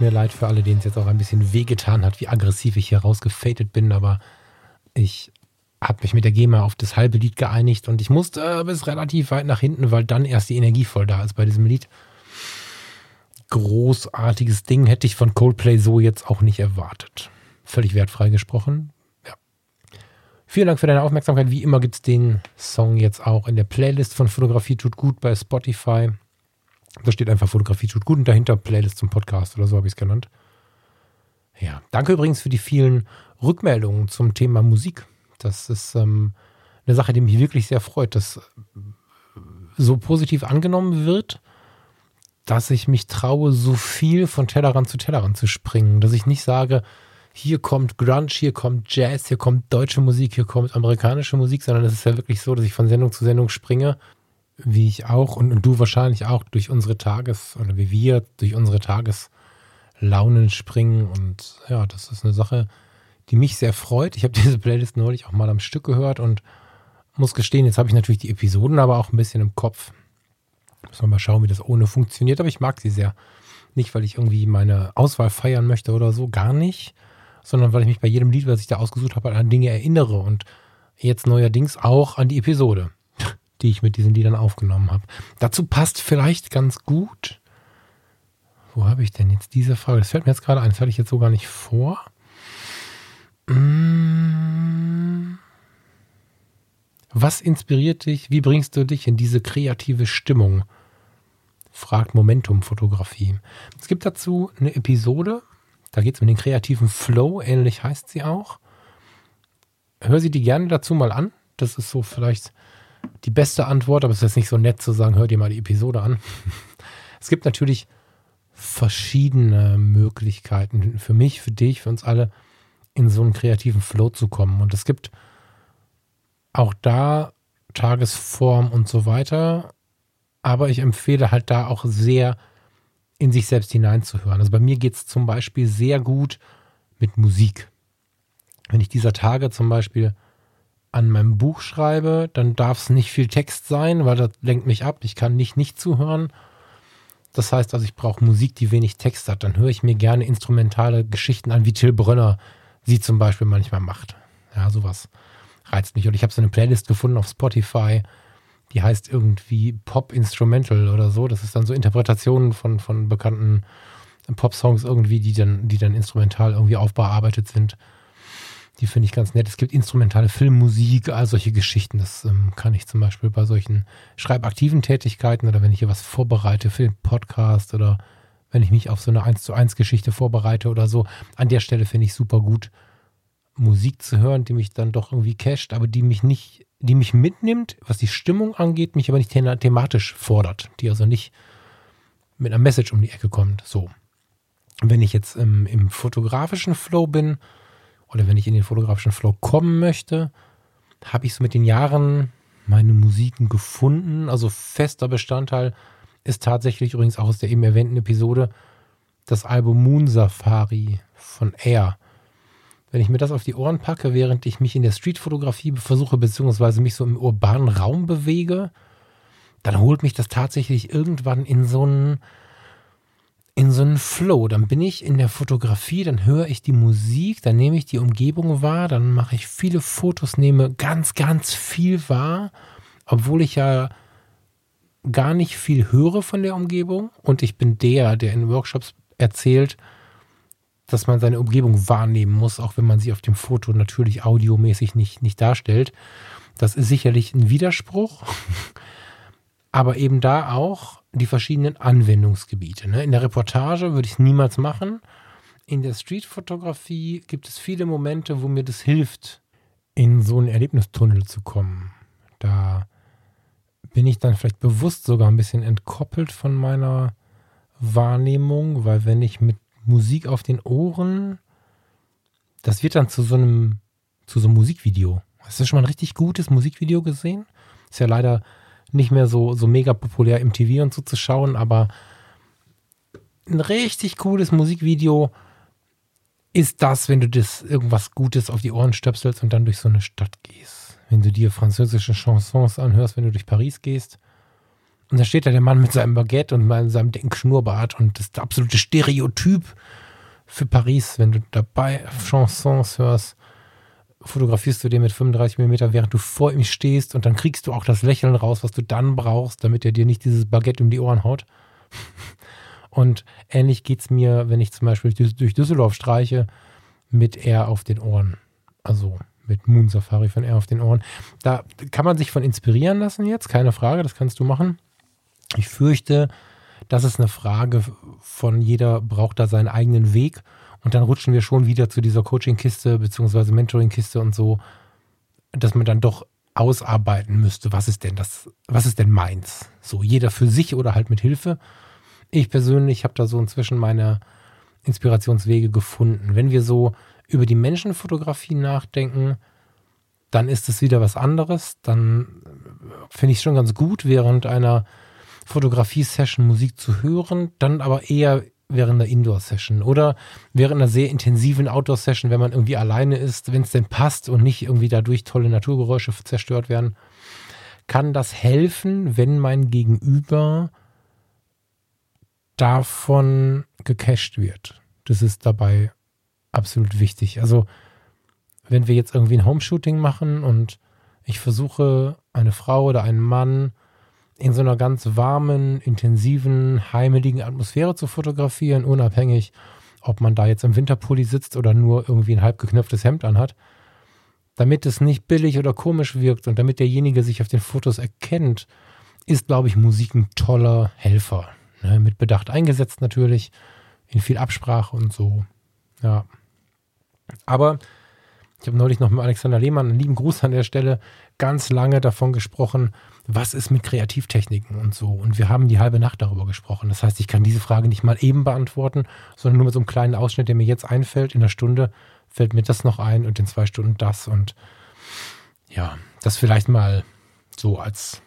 Mir leid für alle, denen es jetzt auch ein bisschen wehgetan hat, wie aggressiv ich hier rausgefadet bin, aber ich habe mich mit der GEMA auf das halbe Lied geeinigt und ich musste bis relativ weit nach hinten, weil dann erst die Energie voll da ist bei diesem Lied. Großartiges Ding hätte ich von Coldplay so jetzt auch nicht erwartet. Völlig wertfrei gesprochen. Ja. Vielen Dank für deine Aufmerksamkeit. Wie immer gibt es den Song jetzt auch in der Playlist von Fotografie tut gut bei Spotify. Da steht einfach Fotografie tut gut und dahinter Playlist zum Podcast oder so habe ich es genannt. Ja, danke übrigens für die vielen Rückmeldungen zum Thema Musik. Das ist ähm, eine Sache, die mich wirklich sehr freut, dass so positiv angenommen wird, dass ich mich traue, so viel von Tellerrand zu Tellerrand zu springen. Dass ich nicht sage, hier kommt Grunge, hier kommt Jazz, hier kommt deutsche Musik, hier kommt amerikanische Musik, sondern es ist ja wirklich so, dass ich von Sendung zu Sendung springe wie ich auch und, und, du wahrscheinlich auch durch unsere Tages- oder wie wir durch unsere Tageslaunen springen. Und ja, das ist eine Sache, die mich sehr freut. Ich habe diese Playlist neulich auch mal am Stück gehört und muss gestehen, jetzt habe ich natürlich die Episoden aber auch ein bisschen im Kopf. Muss man mal schauen, wie das ohne funktioniert, aber ich mag sie sehr. Nicht, weil ich irgendwie meine Auswahl feiern möchte oder so, gar nicht, sondern weil ich mich bei jedem Lied, was ich da ausgesucht habe, an Dinge erinnere und jetzt neuerdings auch an die Episode die ich mit diesen Liedern aufgenommen habe. Dazu passt vielleicht ganz gut. Wo habe ich denn jetzt diese Frage? Das fällt mir jetzt gerade ein, das hatte ich jetzt so gar nicht vor. Mm. Was inspiriert dich? Wie bringst du dich in diese kreative Stimmung? Fragt Momentum Fotografie. Es gibt dazu eine Episode, da geht es um den kreativen Flow, ähnlich heißt sie auch. Hör sie dir gerne dazu mal an. Das ist so vielleicht die beste Antwort, aber es ist nicht so nett zu sagen, hör dir mal die Episode an. Es gibt natürlich verschiedene Möglichkeiten für mich, für dich, für uns alle, in so einen kreativen Flow zu kommen. Und es gibt auch da Tagesform und so weiter. Aber ich empfehle halt da auch sehr in sich selbst hineinzuhören. Also bei mir geht es zum Beispiel sehr gut mit Musik. Wenn ich dieser Tage zum Beispiel an meinem Buch schreibe, dann darf es nicht viel Text sein, weil das lenkt mich ab. Ich kann nicht nicht zuhören. Das heißt also, ich brauche Musik, die wenig Text hat. Dann höre ich mir gerne instrumentale Geschichten an, wie Till Brönner sie zum Beispiel manchmal macht. Ja, sowas reizt mich. Und ich habe so eine Playlist gefunden auf Spotify, die heißt irgendwie Pop Instrumental oder so. Das ist dann so Interpretationen von, von bekannten Pop-Songs irgendwie, die dann, die dann instrumental irgendwie aufbearbeitet sind. Die finde ich ganz nett. Es gibt instrumentale Filmmusik, all solche Geschichten. Das ähm, kann ich zum Beispiel bei solchen schreibaktiven Tätigkeiten oder wenn ich hier was vorbereite für den Podcast oder wenn ich mich auf so eine 1 zu 1 Geschichte vorbereite oder so. An der Stelle finde ich super gut, Musik zu hören, die mich dann doch irgendwie casht, aber die mich nicht, die mich mitnimmt, was die Stimmung angeht, mich aber nicht thematisch fordert, die also nicht mit einer Message um die Ecke kommt. So. Wenn ich jetzt im, im fotografischen Flow bin oder wenn ich in den fotografischen Flow kommen möchte, habe ich so mit den Jahren meine Musiken gefunden. Also fester Bestandteil ist tatsächlich übrigens auch aus der eben erwähnten Episode das Album Moon Safari von Air. Wenn ich mir das auf die Ohren packe, während ich mich in der Streetfotografie versuche, beziehungsweise mich so im urbanen Raum bewege, dann holt mich das tatsächlich irgendwann in so einen in so einen Flow. Dann bin ich in der Fotografie, dann höre ich die Musik, dann nehme ich die Umgebung wahr, dann mache ich viele Fotos, nehme ganz, ganz viel wahr, obwohl ich ja gar nicht viel höre von der Umgebung. Und ich bin der, der in Workshops erzählt, dass man seine Umgebung wahrnehmen muss, auch wenn man sie auf dem Foto natürlich audiomäßig nicht, nicht darstellt. Das ist sicherlich ein Widerspruch, aber eben da auch die verschiedenen Anwendungsgebiete. Ne? In der Reportage würde ich es niemals machen. In der Streetfotografie gibt es viele Momente, wo mir das hilft, in so einen Erlebnistunnel zu kommen. Da bin ich dann vielleicht bewusst sogar ein bisschen entkoppelt von meiner Wahrnehmung, weil wenn ich mit Musik auf den Ohren, das wird dann zu so einem, zu so einem Musikvideo. Hast du schon mal ein richtig gutes Musikvideo gesehen? Ist ja leider nicht mehr so, so mega populär im TV und so zu schauen, aber ein richtig cooles Musikvideo ist das, wenn du das irgendwas Gutes auf die Ohren stöpselst und dann durch so eine Stadt gehst. Wenn du dir französische Chansons anhörst, wenn du durch Paris gehst. Und da steht da der Mann mit seinem Baguette und seinem dicken Schnurrbart und das ist der absolute Stereotyp für Paris. Wenn du dabei Chansons hörst, fotografierst du den mit 35 mm, während du vor ihm stehst und dann kriegst du auch das Lächeln raus, was du dann brauchst, damit er dir nicht dieses Baguette um die Ohren haut. Und ähnlich geht es mir, wenn ich zum Beispiel durch Düsseldorf streiche, mit R auf den Ohren. Also mit Moon Safari von R auf den Ohren. Da kann man sich von inspirieren lassen jetzt, keine Frage, das kannst du machen. Ich fürchte, das ist eine Frage von jeder braucht da seinen eigenen Weg und dann rutschen wir schon wieder zu dieser Coaching-Kiste beziehungsweise Mentoring-Kiste und so, dass man dann doch ausarbeiten müsste, was ist denn das, was ist denn meins? So, jeder für sich oder halt mit Hilfe. Ich persönlich habe da so inzwischen meine Inspirationswege gefunden. Wenn wir so über die Menschenfotografie nachdenken, dann ist es wieder was anderes. Dann finde ich es schon ganz gut, während einer Fotografie-Session Musik zu hören, dann aber eher während einer Indoor-Session oder während einer sehr intensiven Outdoor-Session, wenn man irgendwie alleine ist, wenn es denn passt und nicht irgendwie dadurch tolle Naturgeräusche zerstört werden, kann das helfen, wenn mein Gegenüber davon gecached wird. Das ist dabei absolut wichtig. Also, wenn wir jetzt irgendwie ein Homeshooting machen und ich versuche, eine Frau oder einen Mann in so einer ganz warmen, intensiven, heimeligen Atmosphäre zu fotografieren, unabhängig, ob man da jetzt im Winterpulli sitzt oder nur irgendwie ein halb geknöpftes Hemd anhat, damit es nicht billig oder komisch wirkt und damit derjenige sich auf den Fotos erkennt, ist, glaube ich, Musik ein toller Helfer. Ne? Mit Bedacht eingesetzt natürlich, in viel Absprache und so. Ja. Aber ich habe neulich noch mit Alexander Lehmann, einen lieben Gruß an der Stelle, ganz lange davon gesprochen, was ist mit Kreativtechniken und so. Und wir haben die halbe Nacht darüber gesprochen. Das heißt, ich kann diese Frage nicht mal eben beantworten, sondern nur mit so einem kleinen Ausschnitt, der mir jetzt einfällt. In einer Stunde fällt mir das noch ein und in zwei Stunden das. Und ja, das vielleicht mal so als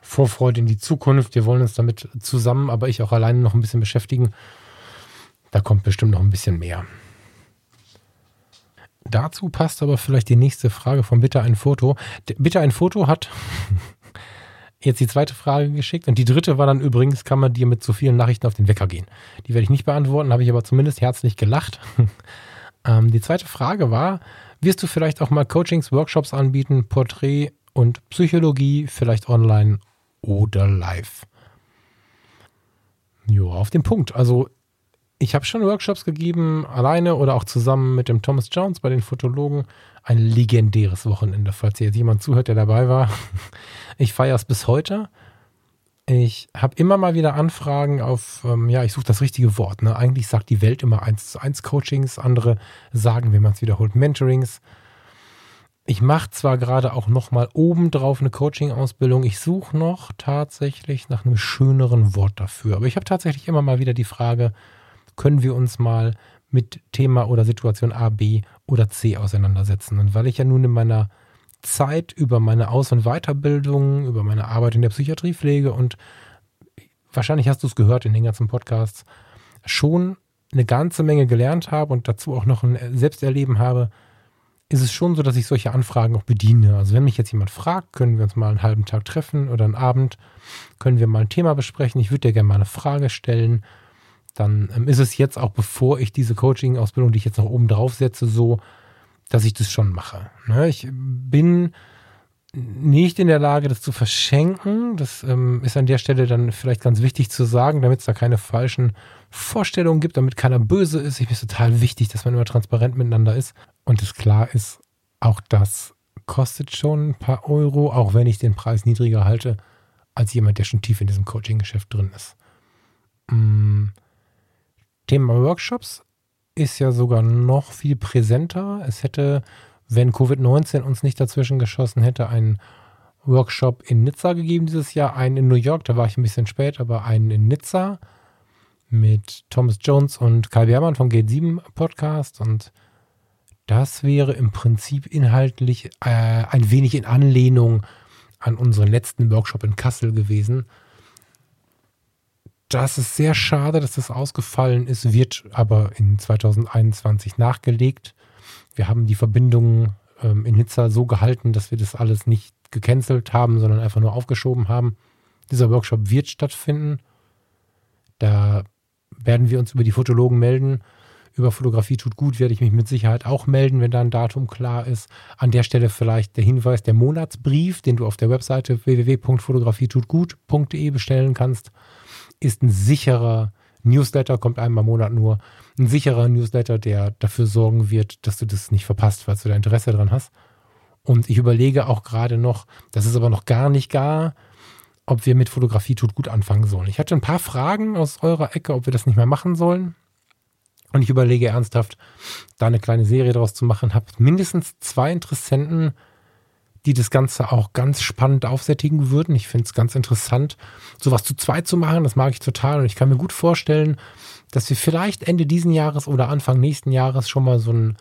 Vorfreude in die Zukunft. Wir wollen uns damit zusammen, aber ich auch alleine noch ein bisschen beschäftigen. Da kommt bestimmt noch ein bisschen mehr. Dazu passt aber vielleicht die nächste Frage von Bitte ein Foto. Bitte ein Foto hat jetzt die zweite Frage geschickt und die dritte war dann übrigens, kann man dir mit so vielen Nachrichten auf den Wecker gehen? Die werde ich nicht beantworten, habe ich aber zumindest herzlich gelacht. ähm, die zweite Frage war, wirst du vielleicht auch mal Coachings, Workshops anbieten, Porträt und Psychologie, vielleicht online oder live? Jo, auf den Punkt. Also Ich habe schon Workshops gegeben, alleine oder auch zusammen mit dem Thomas Jones bei den Fotologen. Ein legendäres Wochenende, falls jetzt jemand zuhört, der dabei war. Ich feiere es bis heute. Ich habe immer mal wieder Anfragen auf, ähm, ja, ich suche das richtige Wort. Ne? Eigentlich sagt die Welt immer 1 zu 1 Coachings, andere sagen, wenn man es wiederholt, Mentorings. Ich mache zwar gerade auch nochmal obendrauf eine Coaching-Ausbildung, ich suche noch tatsächlich nach einem schöneren Wort dafür. Aber ich habe tatsächlich immer mal wieder die Frage, können wir uns mal mit Thema oder Situation A, B oder C auseinandersetzen? Und weil ich ja nun in meiner Zeit über meine Aus- und Weiterbildung, über meine Arbeit in der Psychiatriepflege und wahrscheinlich hast du es gehört in den ganzen Podcasts, schon eine ganze Menge gelernt habe und dazu auch noch ein Selbsterleben habe, ist es schon so, dass ich solche Anfragen auch bediene. Also wenn mich jetzt jemand fragt, können wir uns mal einen halben Tag treffen oder einen Abend, können wir mal ein Thema besprechen. Ich würde dir gerne mal eine Frage stellen. Dann ähm, ist es jetzt auch, bevor ich diese Coaching-Ausbildung, die ich jetzt noch oben drauf setze, so, dass ich das schon mache. Ne? Ich bin nicht in der Lage, das zu verschenken. Das ähm, ist an der Stelle dann vielleicht ganz wichtig zu sagen, damit es da keine falschen Vorstellungen gibt, damit keiner böse ist. Ich es total wichtig, dass man immer transparent miteinander ist. Und es klar ist, auch das kostet schon ein paar Euro, auch wenn ich den Preis niedriger halte, als jemand, der schon tief in diesem Coaching-Geschäft drin ist. Mm. Thema Workshops ist ja sogar noch viel präsenter. Es hätte, wenn Covid-19 uns nicht dazwischen geschossen hätte, einen Workshop in Nizza gegeben dieses Jahr, einen in New York, da war ich ein bisschen spät, aber einen in Nizza mit Thomas Jones und Karl Beermann vom Gate 7 Podcast und das wäre im Prinzip inhaltlich äh, ein wenig in Anlehnung an unseren letzten Workshop in Kassel gewesen das ist sehr schade, dass das ausgefallen ist, wird aber in 2021 nachgelegt. Wir haben die Verbindung ähm, in Nizza so gehalten, dass wir das alles nicht gecancelt haben, sondern einfach nur aufgeschoben haben. Dieser Workshop wird stattfinden. Da werden wir uns über die Fotologen melden. Über Fotografie tut gut werde ich mich mit Sicherheit auch melden, wenn da ein Datum klar ist. An der Stelle vielleicht der Hinweis, der Monatsbrief, den du auf der Webseite www.fotografietutgut.de bestellen kannst ist ein sicherer Newsletter, kommt einmal im Monat nur, ein sicherer Newsletter, der dafür sorgen wird, dass du das nicht verpasst, falls du da Interesse dran hast. Und ich überlege auch gerade noch, das ist aber noch gar nicht gar, ob wir mit Fotografie tut gut anfangen sollen. Ich hatte ein paar Fragen aus eurer Ecke, ob wir das nicht mehr machen sollen. Und ich überlege ernsthaft, da eine kleine Serie draus zu machen. Habe mindestens zwei Interessenten die das Ganze auch ganz spannend aufsättigen würden. Ich finde es ganz interessant, sowas zu zweit zu machen. Das mag ich total. Und ich kann mir gut vorstellen, dass wir vielleicht Ende diesen Jahres oder Anfang nächsten Jahres schon mal so ein,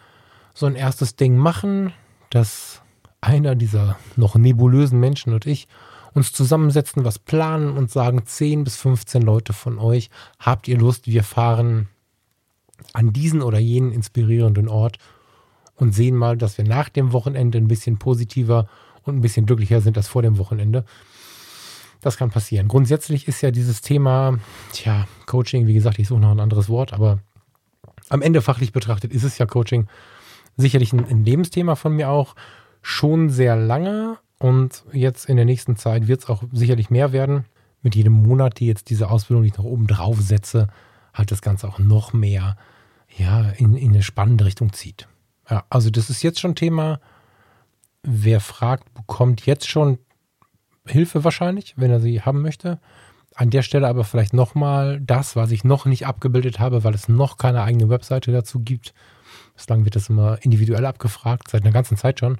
so ein erstes Ding machen, dass einer dieser noch nebulösen Menschen und ich uns zusammensetzen, was planen und sagen, 10 bis 15 Leute von euch, habt ihr Lust, wir fahren an diesen oder jenen inspirierenden Ort und sehen mal, dass wir nach dem Wochenende ein bisschen positiver und ein bisschen glücklicher sind als vor dem Wochenende. Das kann passieren. Grundsätzlich ist ja dieses Thema, tja, Coaching, wie gesagt, ich suche noch ein anderes Wort, aber am Ende fachlich betrachtet ist es ja Coaching sicherlich ein, Lebensthema von mir auch schon sehr lange und jetzt in der nächsten Zeit wird es auch sicherlich mehr werden. Mit jedem Monat, die jetzt diese Ausbildung, die ich noch oben drauf setze, halt das Ganze auch noch mehr ja, in, in eine spannende Richtung zieht. Ja, also das ist jetzt schon Thema. Wer fragt, bekommt jetzt schon Hilfe wahrscheinlich, wenn er sie haben möchte. An der Stelle aber vielleicht nochmal das, was ich noch nicht abgebildet habe, weil es noch keine eigene Webseite dazu gibt. Bislang wird das immer individuell abgefragt, seit einer ganzen Zeit schon.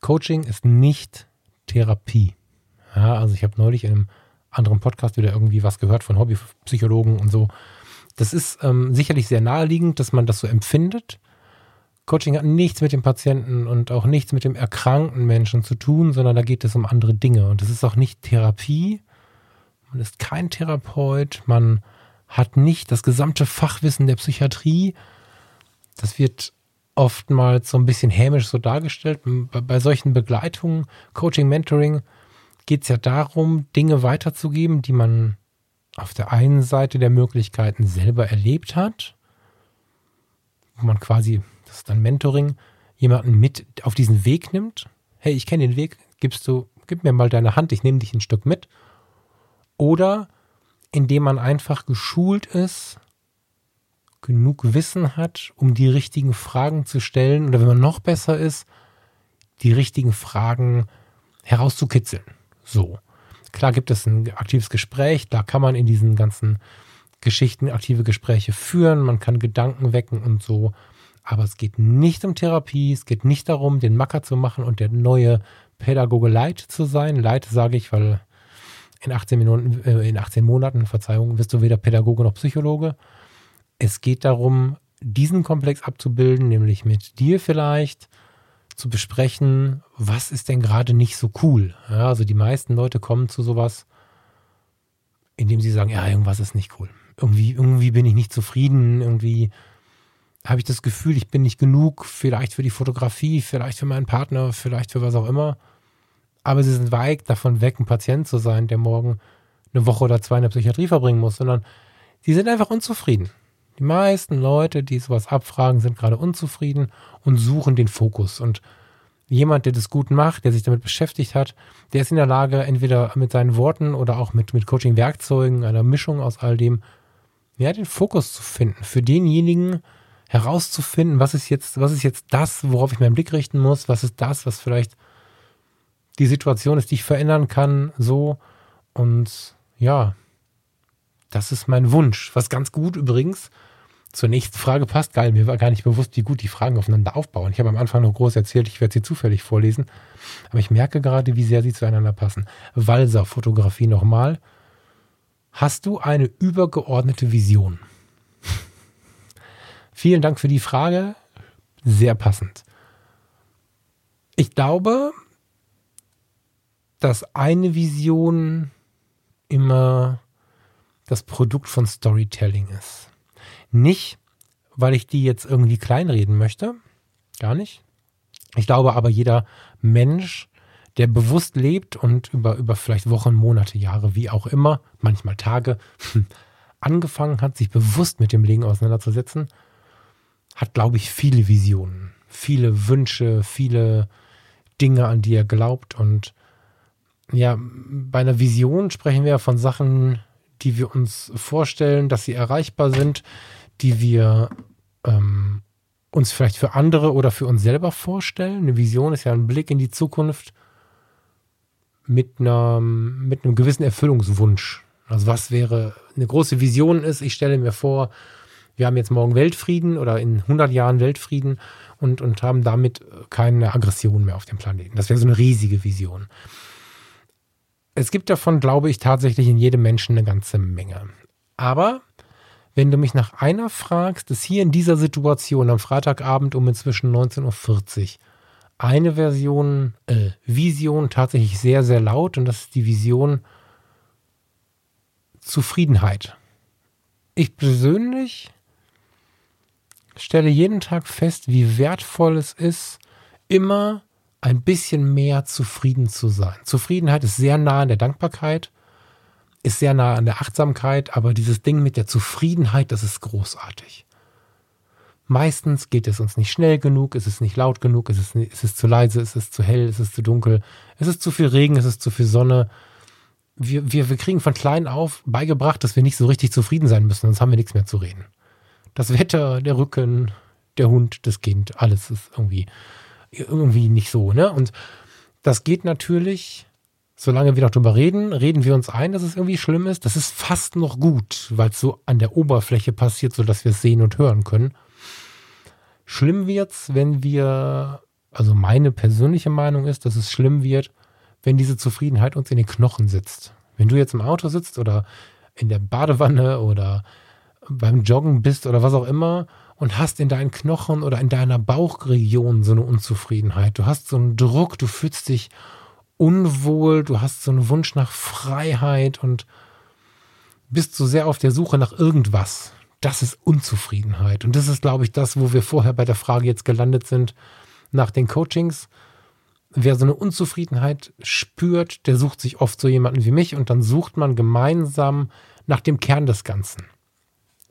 Coaching ist nicht Therapie. Ja, also ich habe neulich in einem anderen Podcast wieder irgendwie was gehört von Hobbypsychologen und so. Das ist ähm, sicherlich sehr naheliegend, dass man das so empfindet. Coaching hat nichts mit dem Patienten und auch nichts mit dem erkrankten Menschen zu tun, sondern da geht es um andere Dinge. Und es ist auch nicht Therapie. Man ist kein Therapeut. Man hat nicht das gesamte Fachwissen der Psychiatrie. Das wird oftmals so ein bisschen hämisch so dargestellt. Bei solchen Begleitungen, Coaching, Mentoring, geht es ja darum, Dinge weiterzugeben, die man auf der einen Seite der Möglichkeiten selber erlebt hat, wo man quasi das ist dann Mentoring, jemanden mit auf diesen Weg nimmt. Hey, ich kenne den Weg, gibst du, gib mir mal deine Hand, ich nehme dich ein Stück mit. Oder indem man einfach geschult ist, genug Wissen hat, um die richtigen Fragen zu stellen oder wenn man noch besser ist, die richtigen Fragen herauszukitzeln. So. Klar gibt es ein aktives Gespräch, da kann man in diesen ganzen Geschichten aktive Gespräche führen, man kann Gedanken wecken und so. Aber es geht nicht um Therapie, es geht nicht darum, den Macker zu machen und der neue Pädagoge Light zu sein. Light sage ich, weil in 18 Minuten, äh, in 18 Monaten, Verzeihung, wirst du weder Pädagoge noch Psychologe. Es geht darum, diesen Komplex abzubilden, nämlich mit dir vielleicht zu besprechen, was ist denn gerade nicht so cool. Ja, also die meisten Leute kommen zu sowas, indem sie sagen, ja, irgendwas ist nicht cool. Irgendwie, irgendwie bin ich nicht zufrieden, irgendwie habe ich das Gefühl, ich bin nicht genug, vielleicht für die Fotografie, vielleicht für meinen Partner, vielleicht für was auch immer. Aber sie sind weit davon weg, ein Patient zu sein, der morgen eine Woche oder zwei in der Psychiatrie verbringen muss, sondern sie sind einfach unzufrieden. Die meisten Leute, die sowas abfragen, sind gerade unzufrieden und suchen den Fokus. Und jemand, der das gut macht, der sich damit beschäftigt hat, der ist in der Lage, entweder mit seinen Worten oder auch mit, mit Coaching-Werkzeugen, einer Mischung aus all dem, ja, den Fokus zu finden. Für denjenigen herauszufinden, was ist jetzt, was ist jetzt das, worauf ich meinen Blick richten muss, was ist das, was vielleicht die Situation ist, die ich verändern kann, so. Und ja, das ist mein Wunsch. Was ganz gut übrigens zur nächsten Frage passt. Geil, mir war gar nicht bewusst, wie gut die Fragen aufeinander aufbauen. Ich habe am Anfang noch groß erzählt, ich werde sie zufällig vorlesen. Aber ich merke gerade, wie sehr sie zueinander passen. Walser-Fotografie nochmal. Hast du eine übergeordnete Vision? Vielen Dank für die Frage. Sehr passend. Ich glaube, dass eine Vision immer das Produkt von Storytelling ist. Nicht, weil ich die jetzt irgendwie kleinreden möchte, gar nicht. Ich glaube aber, jeder Mensch, der bewusst lebt und über, über vielleicht Wochen, Monate, Jahre, wie auch immer, manchmal Tage, angefangen hat, sich bewusst mit dem Leben auseinanderzusetzen, hat, glaube ich, viele Visionen, viele Wünsche, viele Dinge, an die er glaubt. Und ja, bei einer Vision sprechen wir von Sachen, die wir uns vorstellen, dass sie erreichbar sind, die wir ähm, uns vielleicht für andere oder für uns selber vorstellen. Eine Vision ist ja ein Blick in die Zukunft mit, einer, mit einem gewissen Erfüllungswunsch. Also was wäre eine große Vision ist, ich stelle mir vor, wir haben jetzt morgen Weltfrieden oder in 100 Jahren Weltfrieden und, und haben damit keine Aggression mehr auf dem Planeten. Das wäre so eine riesige Vision es gibt davon, glaube ich, tatsächlich in jedem Menschen eine ganze Menge. Aber wenn du mich nach einer fragst, ist hier in dieser Situation am Freitagabend um inzwischen 19.40 Uhr eine Version, äh, Vision tatsächlich sehr, sehr laut und das ist die Vision Zufriedenheit. Ich persönlich stelle jeden Tag fest, wie wertvoll es ist, immer ein bisschen mehr zufrieden zu sein. Zufriedenheit ist sehr nah an der Dankbarkeit, ist sehr nah an der Achtsamkeit, aber dieses Ding mit der Zufriedenheit, das ist großartig. Meistens geht es uns nicht schnell genug, es ist nicht laut genug, es ist, es zu leise, es ist zu hell, es ist zu dunkel, es ist zu viel Regen, es ist zu viel Sonne. Wir, wir, wir kriegen von klein auf beigebracht, dass wir nicht so richtig zufrieden sein müssen, sonst haben wir nichts mehr zu reden. Das Wetter, der Rücken, der Hund, das Kind, alles ist irgendwie irgendwie nicht so, ne? Und das geht natürlich, solange wir noch drüber reden, reden wir uns ein, dass es irgendwie schlimm ist. Das ist fast noch gut, weil es so an der Oberfläche passiert, sodass wir es sehen und hören können. Schlimm wird's, wenn wir, also meine persönliche Meinung ist, dass es schlimm wird, wenn diese Zufriedenheit uns in den Knochen sitzt. Wenn du jetzt im Auto sitzt oder in der Badewanne oder beim Joggen bist oder was auch immer und hast in deinen Knochen oder in deiner Bauchregion so eine Unzufriedenheit. Du hast so einen Druck, du fühlst dich unwohl, du hast so einen Wunsch nach Freiheit und bist so sehr auf der Suche nach irgendwas. Das ist Unzufriedenheit. Und das ist, glaube ich, das, wo wir vorher bei der Frage jetzt gelandet sind nach den Coachings. Wer so eine Unzufriedenheit spürt, der sucht sich oft so jemanden wie mich und dann sucht man gemeinsam nach dem Kern des Ganzen.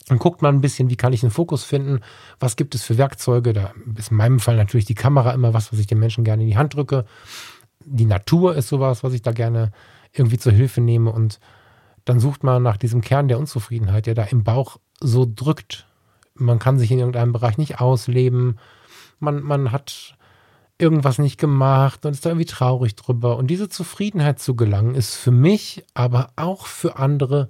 Dann guckt man ein bisschen, wie kann ich einen Fokus finden, was gibt es für Werkzeuge. Da ist in meinem Fall natürlich die Kamera immer was, was ich den Menschen gerne in die Hand drücke. Die Natur ist sowas, was ich da gerne irgendwie zur Hilfe nehme. Und dann sucht man nach diesem Kern der Unzufriedenheit, der da im Bauch so drückt. man kann sich in irgendeinem Bereich nicht ausleben, man, man hat irgendwas nicht gemacht und ist da irgendwie traurig drüber. Und diese Zufriedenheit zu gelangen, ist für mich, aber auch für andere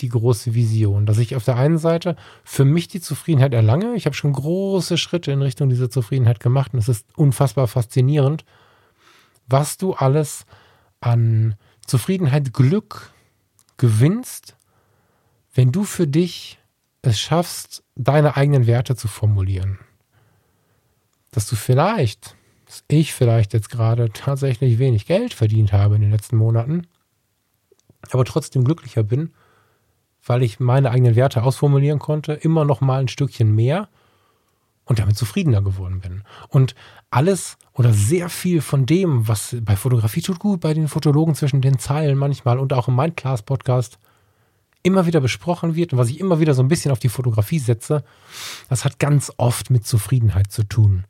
die große Vision, dass ich auf der einen Seite für mich die Zufriedenheit erlange. Ich habe schon große Schritte in Richtung dieser Zufriedenheit gemacht und es ist unfassbar faszinierend, was du alles an Zufriedenheit, Glück gewinnst, wenn du für dich es schaffst, deine eigenen Werte zu formulieren. Dass du vielleicht, dass ich vielleicht jetzt gerade tatsächlich wenig Geld verdient habe in den letzten Monaten, aber trotzdem glücklicher bin, weil ich meine eigenen Werte ausformulieren konnte, immer noch mal ein Stückchen mehr und damit zufriedener geworden bin. Und alles oder sehr viel von dem, was bei Fotografie tut gut, bei den Fotologen zwischen den Zeilen manchmal und auch im Mindclass-Podcast immer wieder besprochen wird und was ich immer wieder so ein bisschen auf die Fotografie setze, das hat ganz oft mit Zufriedenheit zu tun.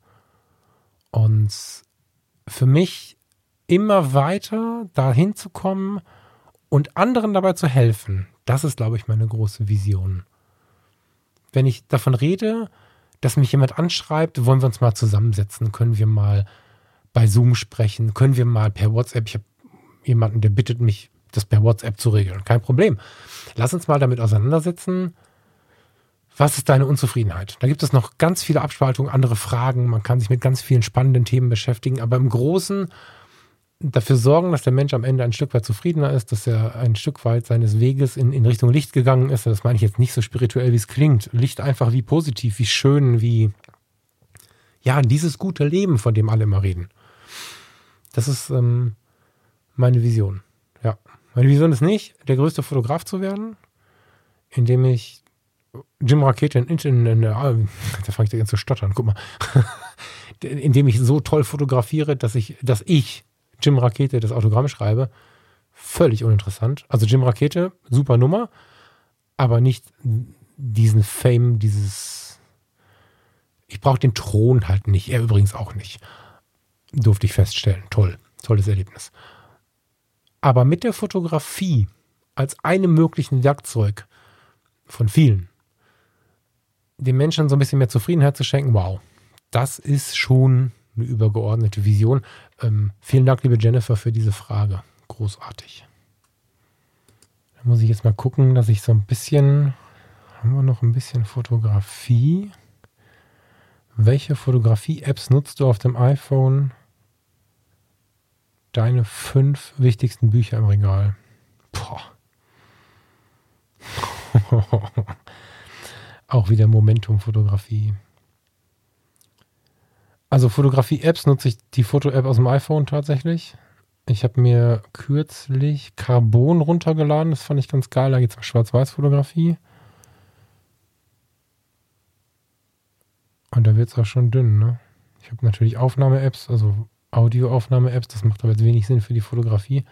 Und für mich immer weiter dahin zu kommen und anderen dabei zu helfen, das ist, glaube ich, meine große Vision. Wenn ich davon rede, dass mich jemand anschreibt, wollen wir uns mal zusammensetzen, können wir mal bei Zoom sprechen, können wir mal per WhatsApp, ich habe jemanden, der bittet mich, das per WhatsApp zu regeln. Kein Problem. Lass uns mal damit auseinandersetzen. Was ist deine Unzufriedenheit? Da gibt es noch ganz viele Abspaltungen, andere Fragen. Man kann sich mit ganz vielen spannenden Themen beschäftigen. Aber im Großen dafür sorgen, dass der Mensch am Ende ein Stück weit zufriedener ist, dass er ein Stück weit seines Weges in, in Richtung Licht gegangen ist. Das meine ich jetzt nicht so spirituell, wie es klingt. Licht einfach wie positiv, wie schön, wie ja, dieses gute Leben, von dem alle immer reden. Das ist ähm, meine Vision. Ja. Meine Vision ist nicht, der größte Fotograf zu werden, indem ich Jim Rakete in, in, da fange ich da ganz zu stottern, guck mal. indem ich so toll fotografiere, dass ich, dass ich Jim Rakete das Autogramm schreibe, völlig uninteressant. Also Jim Rakete, super Nummer, aber nicht diesen Fame, dieses. Ich brauche den Thron halt nicht. Er übrigens auch nicht. Durfte ich feststellen. Toll. Tolles Erlebnis. Aber mit der Fotografie als einem möglichen Werkzeug von vielen, den Menschen so ein bisschen mehr Zufriedenheit zu schenken, wow, das ist schon eine übergeordnete Vision. Ähm, vielen Dank, liebe Jennifer, für diese Frage. Großartig. Da muss ich jetzt mal gucken, dass ich so ein bisschen. Haben wir noch ein bisschen Fotografie? Welche Fotografie-Apps nutzt du auf dem iPhone? Deine fünf wichtigsten Bücher im Regal. Boah. Auch wieder Momentum-Fotografie. Also Fotografie-Apps nutze ich die Foto-App aus dem iPhone tatsächlich. Ich habe mir kürzlich Carbon runtergeladen. Das fand ich ganz geil. Da geht es um Schwarz-Weiß-Fotografie. Und da wird es auch schon dünn. Ne? Ich habe natürlich Aufnahme-Apps, also Audioaufnahme-Apps. Das macht aber jetzt wenig Sinn für die Fotografie.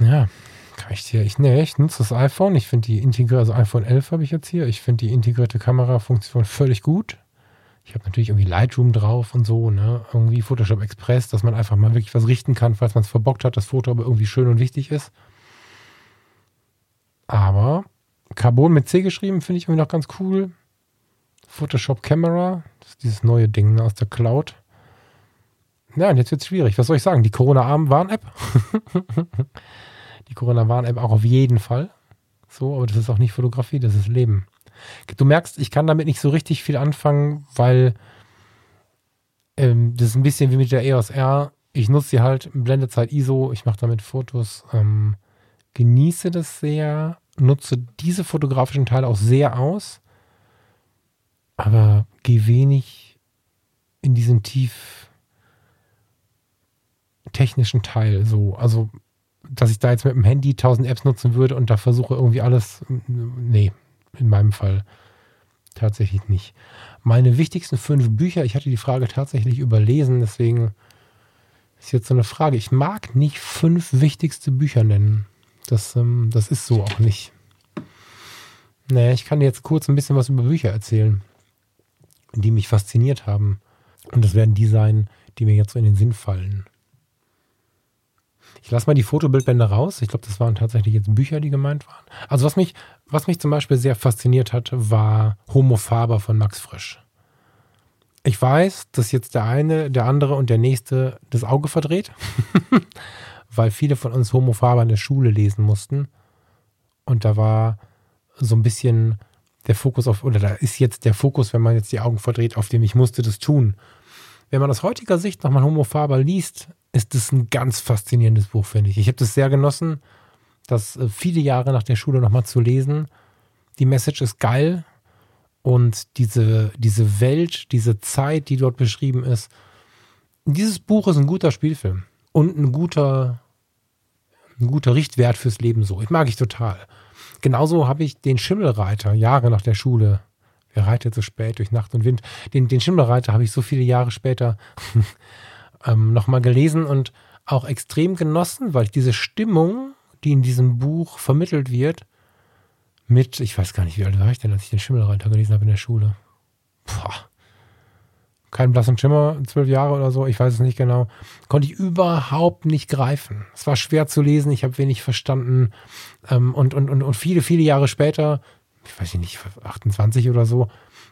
Ja, kann ich dir. Ich, nee, ich nutze das iPhone. Ich finde die integrierte, also iPhone 11 habe ich jetzt hier. Ich finde die integrierte Kamerafunktion völlig gut. Ich habe natürlich irgendwie Lightroom drauf und so, ne? Irgendwie Photoshop Express, dass man einfach mal wirklich was richten kann, falls man es verbockt hat, das Foto aber irgendwie schön und wichtig ist. Aber Carbon mit C geschrieben finde ich irgendwie noch ganz cool. Photoshop Camera, das ist dieses neue Ding aus der Cloud. Ja, und jetzt wird es schwierig. Was soll ich sagen? Die Corona-Warn-App. die Corona-Warn-App auch auf jeden Fall. So, aber das ist auch nicht Fotografie, das ist Leben. Du merkst, ich kann damit nicht so richtig viel anfangen, weil ähm, das ist ein bisschen wie mit der EOS R. Ich nutze sie halt, Blendezeit ISO, ich mache damit Fotos, ähm, genieße das sehr, nutze diese fotografischen Teile auch sehr aus, aber gehe wenig in diesen tief technischen Teil so. Also, dass ich da jetzt mit dem Handy 1000 Apps nutzen würde und da versuche irgendwie alles, nee, in meinem Fall tatsächlich nicht. Meine wichtigsten fünf Bücher, ich hatte die Frage tatsächlich überlesen, deswegen ist jetzt so eine Frage. Ich mag nicht fünf wichtigste Bücher nennen. Das, ähm, das ist so auch nicht. Naja, ich kann dir jetzt kurz ein bisschen was über Bücher erzählen, die mich fasziniert haben. Und das werden die sein, die mir jetzt so in den Sinn fallen. Ich lasse mal die Fotobildbände raus. Ich glaube, das waren tatsächlich jetzt Bücher, die gemeint waren. Also was mich Was mich zum Beispiel sehr fasziniert hat, war Homo Faber von Max Frisch. Ich weiß, dass jetzt der eine, der andere und der nächste das Auge verdreht, weil viele von uns Homo Faber in der Schule lesen mussten. Und da war so ein bisschen der Fokus auf, oder da ist jetzt der Fokus, wenn man jetzt die Augen verdreht, auf dem ich musste das tun. Wenn man aus heutiger Sicht nochmal Homo Faber liest, ist das ein ganz faszinierendes Buch, finde ich. Ich habe das sehr genossen, das äh, viele Jahre nach der Schule nochmal zu lesen. Die Message ist geil und diese, diese Welt, diese Zeit, die dort beschrieben ist. Dieses Buch ist ein guter Spielfilm und ein guter, ein guter Richtwert fürs Leben so. Ich mag ich total. Genauso habe ich den Schimmelreiter Jahre nach der Schule. Wer reitet so spät durch Nacht und Wind? Den, den Schimmelreiter habe ich so viele Jahre später ähm, nochmal gelesen und auch extrem genossen, weil ich diese Stimmung, die in diesem Buch vermittelt wird, mit, ich weiß gar nicht, wie alt war ich denn, als ich den Schimmelreiter gelesen habe in der Schule. Boah kein blassen Schimmer, zwölf Jahre oder so, ich weiß es nicht genau, konnte ich überhaupt nicht greifen. Es war schwer zu lesen, ich habe wenig verstanden. Ähm, und, und, und, und viele, viele Jahre später, ich weiß nicht, 28 oder so,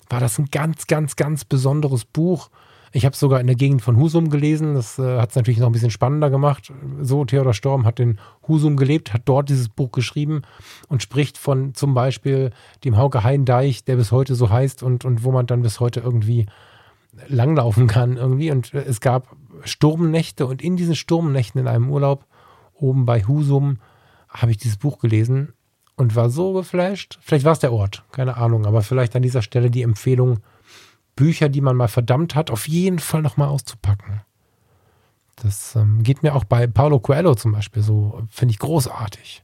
war das ein ganz, ganz, ganz besonderes Buch. Ich habe es sogar in der Gegend von Husum gelesen. Das äh, hat es natürlich noch ein bisschen spannender gemacht. So, Theodor Storm hat in Husum gelebt, hat dort dieses Buch geschrieben und spricht von zum Beispiel dem Hauke Heindeich, der bis heute so heißt und, und wo man dann bis heute irgendwie langlaufen kann irgendwie. Und es gab Sturmnächte und in diesen Sturmnächten in einem Urlaub oben bei Husum habe ich dieses Buch gelesen und war so geflasht. Vielleicht war es der Ort, keine Ahnung, aber vielleicht an dieser Stelle die Empfehlung, Bücher, die man mal verdammt hat, auf jeden Fall nochmal auszupacken. Das ähm, geht mir auch bei Paulo Coelho zum Beispiel so, finde ich großartig.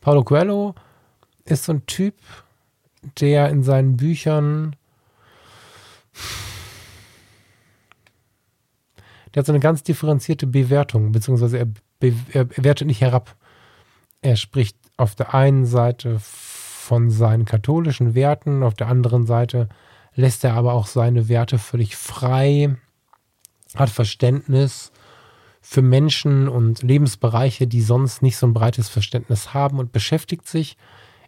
Paulo Coelho ist so ein Typ, der in seinen Büchern der hat so eine ganz differenzierte Bewertung, beziehungsweise er, be er wertet nicht herab. Er spricht auf der einen Seite von seinen katholischen Werten, auf der anderen Seite lässt er aber auch seine Werte völlig frei, hat Verständnis für Menschen und Lebensbereiche, die sonst nicht so ein breites Verständnis haben und beschäftigt sich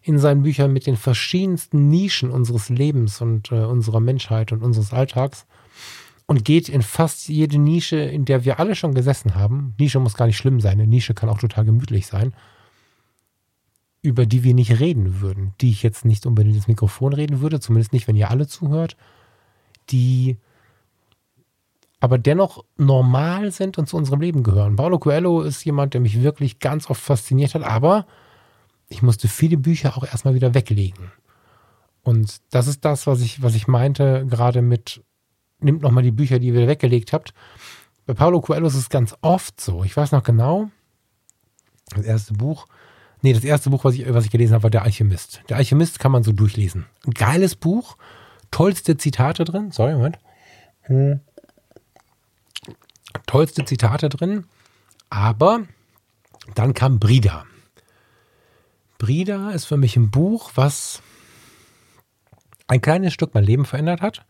in seinen Büchern mit den verschiedensten Nischen unseres Lebens und äh, unserer Menschheit und unseres Alltags und geht in fast jede Nische, in der wir alle schon gesessen haben. Nische muss gar nicht schlimm sein, eine Nische kann auch total gemütlich sein, über die wir nicht reden würden, die ich jetzt nicht unbedingt ins Mikrofon reden würde, zumindest nicht, wenn ihr alle zuhört, die aber dennoch normal sind und zu unserem Leben gehören. Paulo Coelho ist jemand, der mich wirklich ganz oft fasziniert hat, aber ich musste viele Bücher auch erstmal wieder weglegen. Und das ist das, was ich, was ich meinte, gerade mit nimmt nochmal die Bücher, die ihr weggelegt habt. Bei Paulo Coelho ist es ganz oft so. Ich weiß noch genau, das erste Buch, nee, das erste Buch, was ich, was ich gelesen habe, war Der Alchemist. Der Alchemist kann man so durchlesen. Ein geiles Buch, tollste Zitate drin. Sorry, Moment. Hm. Tollste Zitate drin. Aber dann kam Brida. Brida ist für mich ein Buch, was ein kleines Stück mein Leben verändert hat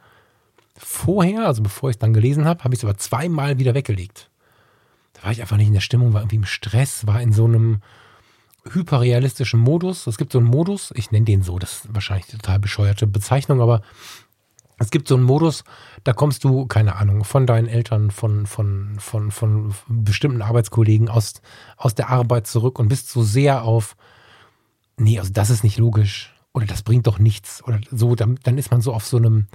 vorher, also bevor ich es dann gelesen habe, habe ich es aber zweimal wieder weggelegt. Da war ich einfach nicht in der Stimmung, war irgendwie im Stress, war in so einem hyperrealistischen Modus. Es gibt so einen Modus, ich nenne den so, das ist wahrscheinlich eine total bescheuerte Bezeichnung, aber es gibt so einen Modus, da kommst du, keine Ahnung, von deinen Eltern, von, von, von, von bestimmten Arbeitskollegen aus, aus der Arbeit zurück und bist so sehr auf, nee, also das ist nicht logisch oder das bringt doch nichts oder so, dann, dann ist man so auf so einem,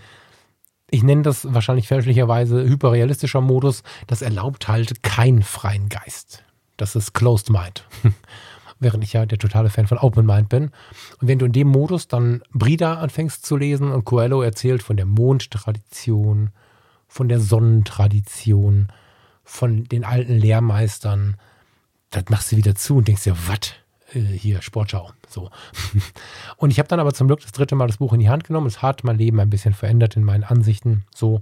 ich nenne das wahrscheinlich fälschlicherweise hyperrealistischer Modus, das erlaubt halt keinen freien Geist. Das ist Closed Mind. Während ich ja der totale Fan von Open Mind bin. Und wenn du in dem Modus dann Brida anfängst zu lesen und Coelho erzählt von der Mondtradition, von der Sonnentradition, von den alten Lehrmeistern, das machst du wieder zu und denkst dir, was? Äh, hier Sportschau. So. Und ich habe dann aber zum Glück das dritte Mal das Buch in die Hand genommen. Es hat mein Leben ein bisschen verändert in meinen Ansichten. So.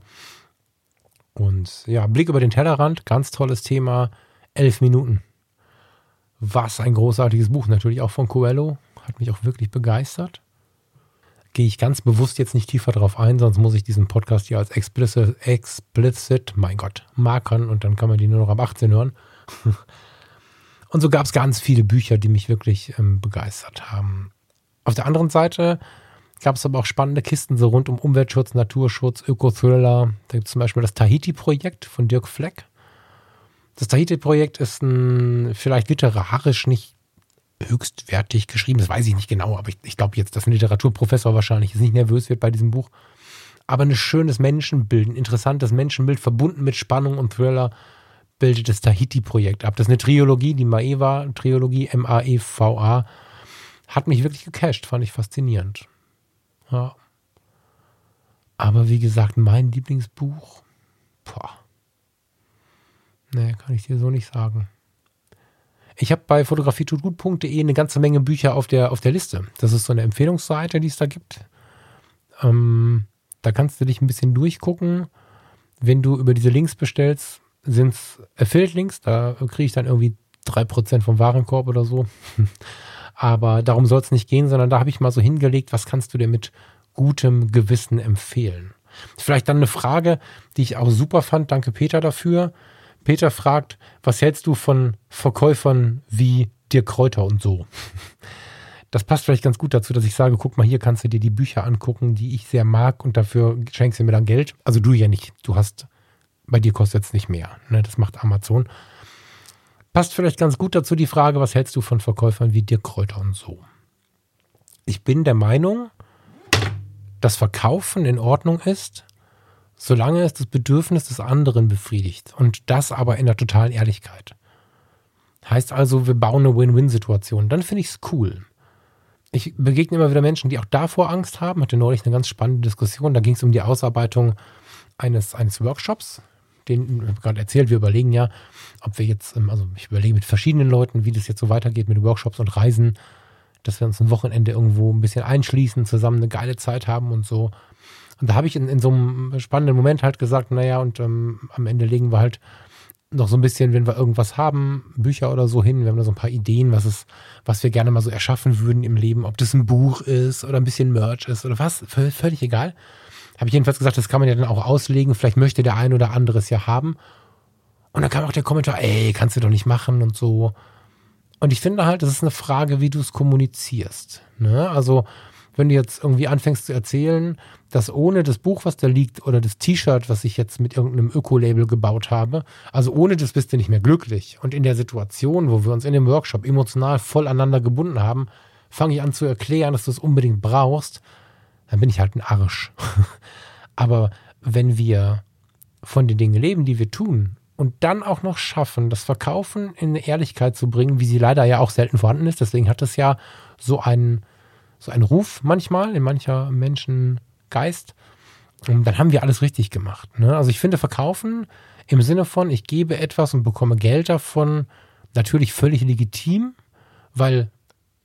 Und ja, Blick über den Tellerrand, ganz tolles Thema. Elf Minuten. Was ein großartiges Buch, natürlich auch von Coelho. Hat mich auch wirklich begeistert. Gehe ich ganz bewusst jetzt nicht tiefer drauf ein, sonst muss ich diesen Podcast hier als explicit, explicit, mein Gott, markern und dann kann man die nur noch ab 18 hören. Und so gab es ganz viele Bücher, die mich wirklich ähm, begeistert haben. Auf der anderen Seite gab es aber auch spannende Kisten so rund um Umweltschutz, Naturschutz, Öko-Thriller. Da gibt es zum Beispiel das Tahiti-Projekt von Dirk Fleck. Das Tahiti-Projekt ist ein vielleicht literarisch nicht höchstwertig geschrieben, das weiß ich nicht genau, aber ich, ich glaube jetzt, dass ein Literaturprofessor wahrscheinlich nicht nervös wird bei diesem Buch. Aber ein schönes Menschenbild, ein interessantes Menschenbild, verbunden mit Spannung und Thriller, bildet das Tahiti-Projekt ab. Das ist eine Trilogie, die Maeva-Trilogie, M-A-E-V-A. Hat mich wirklich gecasht, fand ich faszinierend. Ja. Aber wie gesagt, mein Lieblingsbuch, boah. Nee, kann ich dir so nicht sagen. Ich habe bei fotografietutgut.de eine ganze Menge Bücher auf der, auf der Liste. Das ist so eine Empfehlungsseite, die es da gibt. Ähm, da kannst du dich ein bisschen durchgucken. Wenn du über diese Links bestellst, sind es Affiliate-Links. Da kriege ich dann irgendwie 3% vom Warenkorb oder so. Aber darum soll es nicht gehen, sondern da habe ich mal so hingelegt, was kannst du dir mit gutem Gewissen empfehlen? Vielleicht dann eine Frage, die ich auch super fand. Danke Peter dafür. Peter fragt, was hältst du von Verkäufern wie dir Kräuter und so? Das passt vielleicht ganz gut dazu, dass ich sage, guck mal, hier kannst du dir die Bücher angucken, die ich sehr mag und dafür schenkst du mir dann Geld. Also du ja nicht. Du hast, bei dir kostet es nicht mehr. Ne? Das macht Amazon. Passt vielleicht ganz gut dazu die Frage, was hältst du von Verkäufern wie Dirk Kräuter und so? Ich bin der Meinung, dass Verkaufen in Ordnung ist, solange es das Bedürfnis des anderen befriedigt und das aber in der totalen Ehrlichkeit. Heißt also, wir bauen eine Win-Win-Situation. Dann finde ich es cool. Ich begegne immer wieder Menschen, die auch davor Angst haben. Hatte neulich eine ganz spannende Diskussion. Da ging es um die Ausarbeitung eines, eines Workshops den ich gerade erzählt, wir überlegen ja, ob wir jetzt, ähm, also ich überlege mit verschiedenen Leuten, wie das jetzt so weitergeht mit Workshops und Reisen, dass wir uns ein Wochenende irgendwo ein bisschen einschließen, zusammen eine geile Zeit haben und so. Und da habe ich in, in so einem spannenden Moment halt gesagt, naja, und ähm, am Ende legen wir halt noch so ein bisschen, wenn wir irgendwas haben, Bücher oder so hin, wir haben da so ein paar Ideen, was es, was wir gerne mal so erschaffen würden im Leben, ob das ein Buch ist oder ein bisschen Merch ist oder was, völlig egal. Habe ich jedenfalls gesagt, das kann man ja dann auch auslegen. Vielleicht möchte der ein oder andere es ja haben. Und dann kam auch der Kommentar, ey, kannst du doch nicht machen und so. Und ich finde halt, das ist eine Frage, wie du es kommunizierst. Ne? Also, wenn du jetzt irgendwie anfängst zu erzählen, dass ohne das Buch, was da liegt, oder das T-Shirt, was ich jetzt mit irgendeinem Öko-Label gebaut habe, also ohne das bist du nicht mehr glücklich. Und in der Situation, wo wir uns in dem Workshop emotional voll aneinander gebunden haben, fange ich an zu erklären, dass du es unbedingt brauchst dann bin ich halt ein Arsch. Aber wenn wir von den Dingen leben, die wir tun, und dann auch noch schaffen, das Verkaufen in Ehrlichkeit zu bringen, wie sie leider ja auch selten vorhanden ist, deswegen hat es ja so einen, so einen Ruf manchmal in mancher Menschengeist, und dann haben wir alles richtig gemacht. Ne? Also ich finde Verkaufen im Sinne von, ich gebe etwas und bekomme Geld davon, natürlich völlig legitim, weil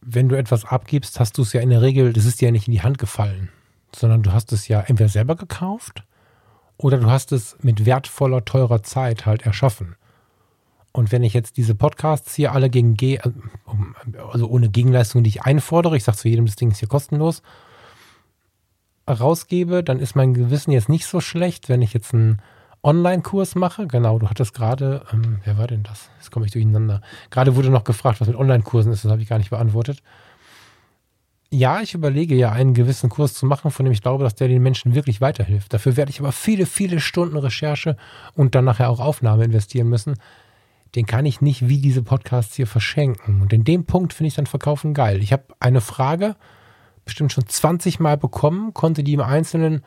wenn du etwas abgibst, hast du es ja in der Regel, das ist dir ja nicht in die Hand gefallen, sondern du hast es ja entweder selber gekauft oder du hast es mit wertvoller, teurer Zeit halt erschaffen. Und wenn ich jetzt diese Podcasts hier alle gegen G, also ohne Gegenleistung, die ich einfordere, ich sage zu jedem, das Ding ist hier kostenlos, rausgebe, dann ist mein Gewissen jetzt nicht so schlecht, wenn ich jetzt einen Online-Kurs mache. Genau, du hattest gerade, ähm, wer war denn das? Jetzt komme ich durcheinander. Gerade wurde noch gefragt, was mit Online-Kursen ist, das habe ich gar nicht beantwortet. Ja, ich überlege ja, einen gewissen Kurs zu machen, von dem ich glaube, dass der den Menschen wirklich weiterhilft. Dafür werde ich aber viele, viele Stunden Recherche und dann nachher auch Aufnahme investieren müssen. Den kann ich nicht wie diese Podcasts hier verschenken. Und in dem Punkt finde ich dann Verkaufen geil. Ich habe eine Frage bestimmt schon 20 Mal bekommen, konnte die im Einzelnen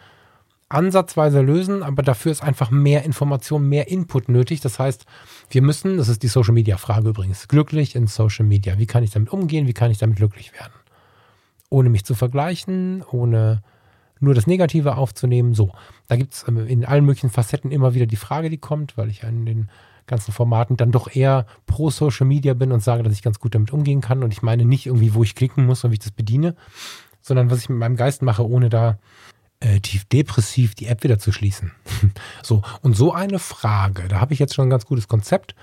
ansatzweise lösen, aber dafür ist einfach mehr Information, mehr Input nötig. Das heißt, wir müssen, das ist die Social Media Frage übrigens, glücklich in Social Media. Wie kann ich damit umgehen? Wie kann ich damit glücklich werden? Ohne mich zu vergleichen, ohne nur das Negative aufzunehmen. So, da gibt es ähm, in allen möglichen Facetten immer wieder die Frage, die kommt, weil ich in den ganzen Formaten dann doch eher pro Social Media bin und sage, dass ich ganz gut damit umgehen kann. Und ich meine nicht irgendwie, wo ich klicken muss und wie ich das bediene, sondern was ich mit meinem Geist mache, ohne da äh, tief depressiv die App wieder zu schließen. so, und so eine Frage, da habe ich jetzt schon ein ganz gutes Konzept.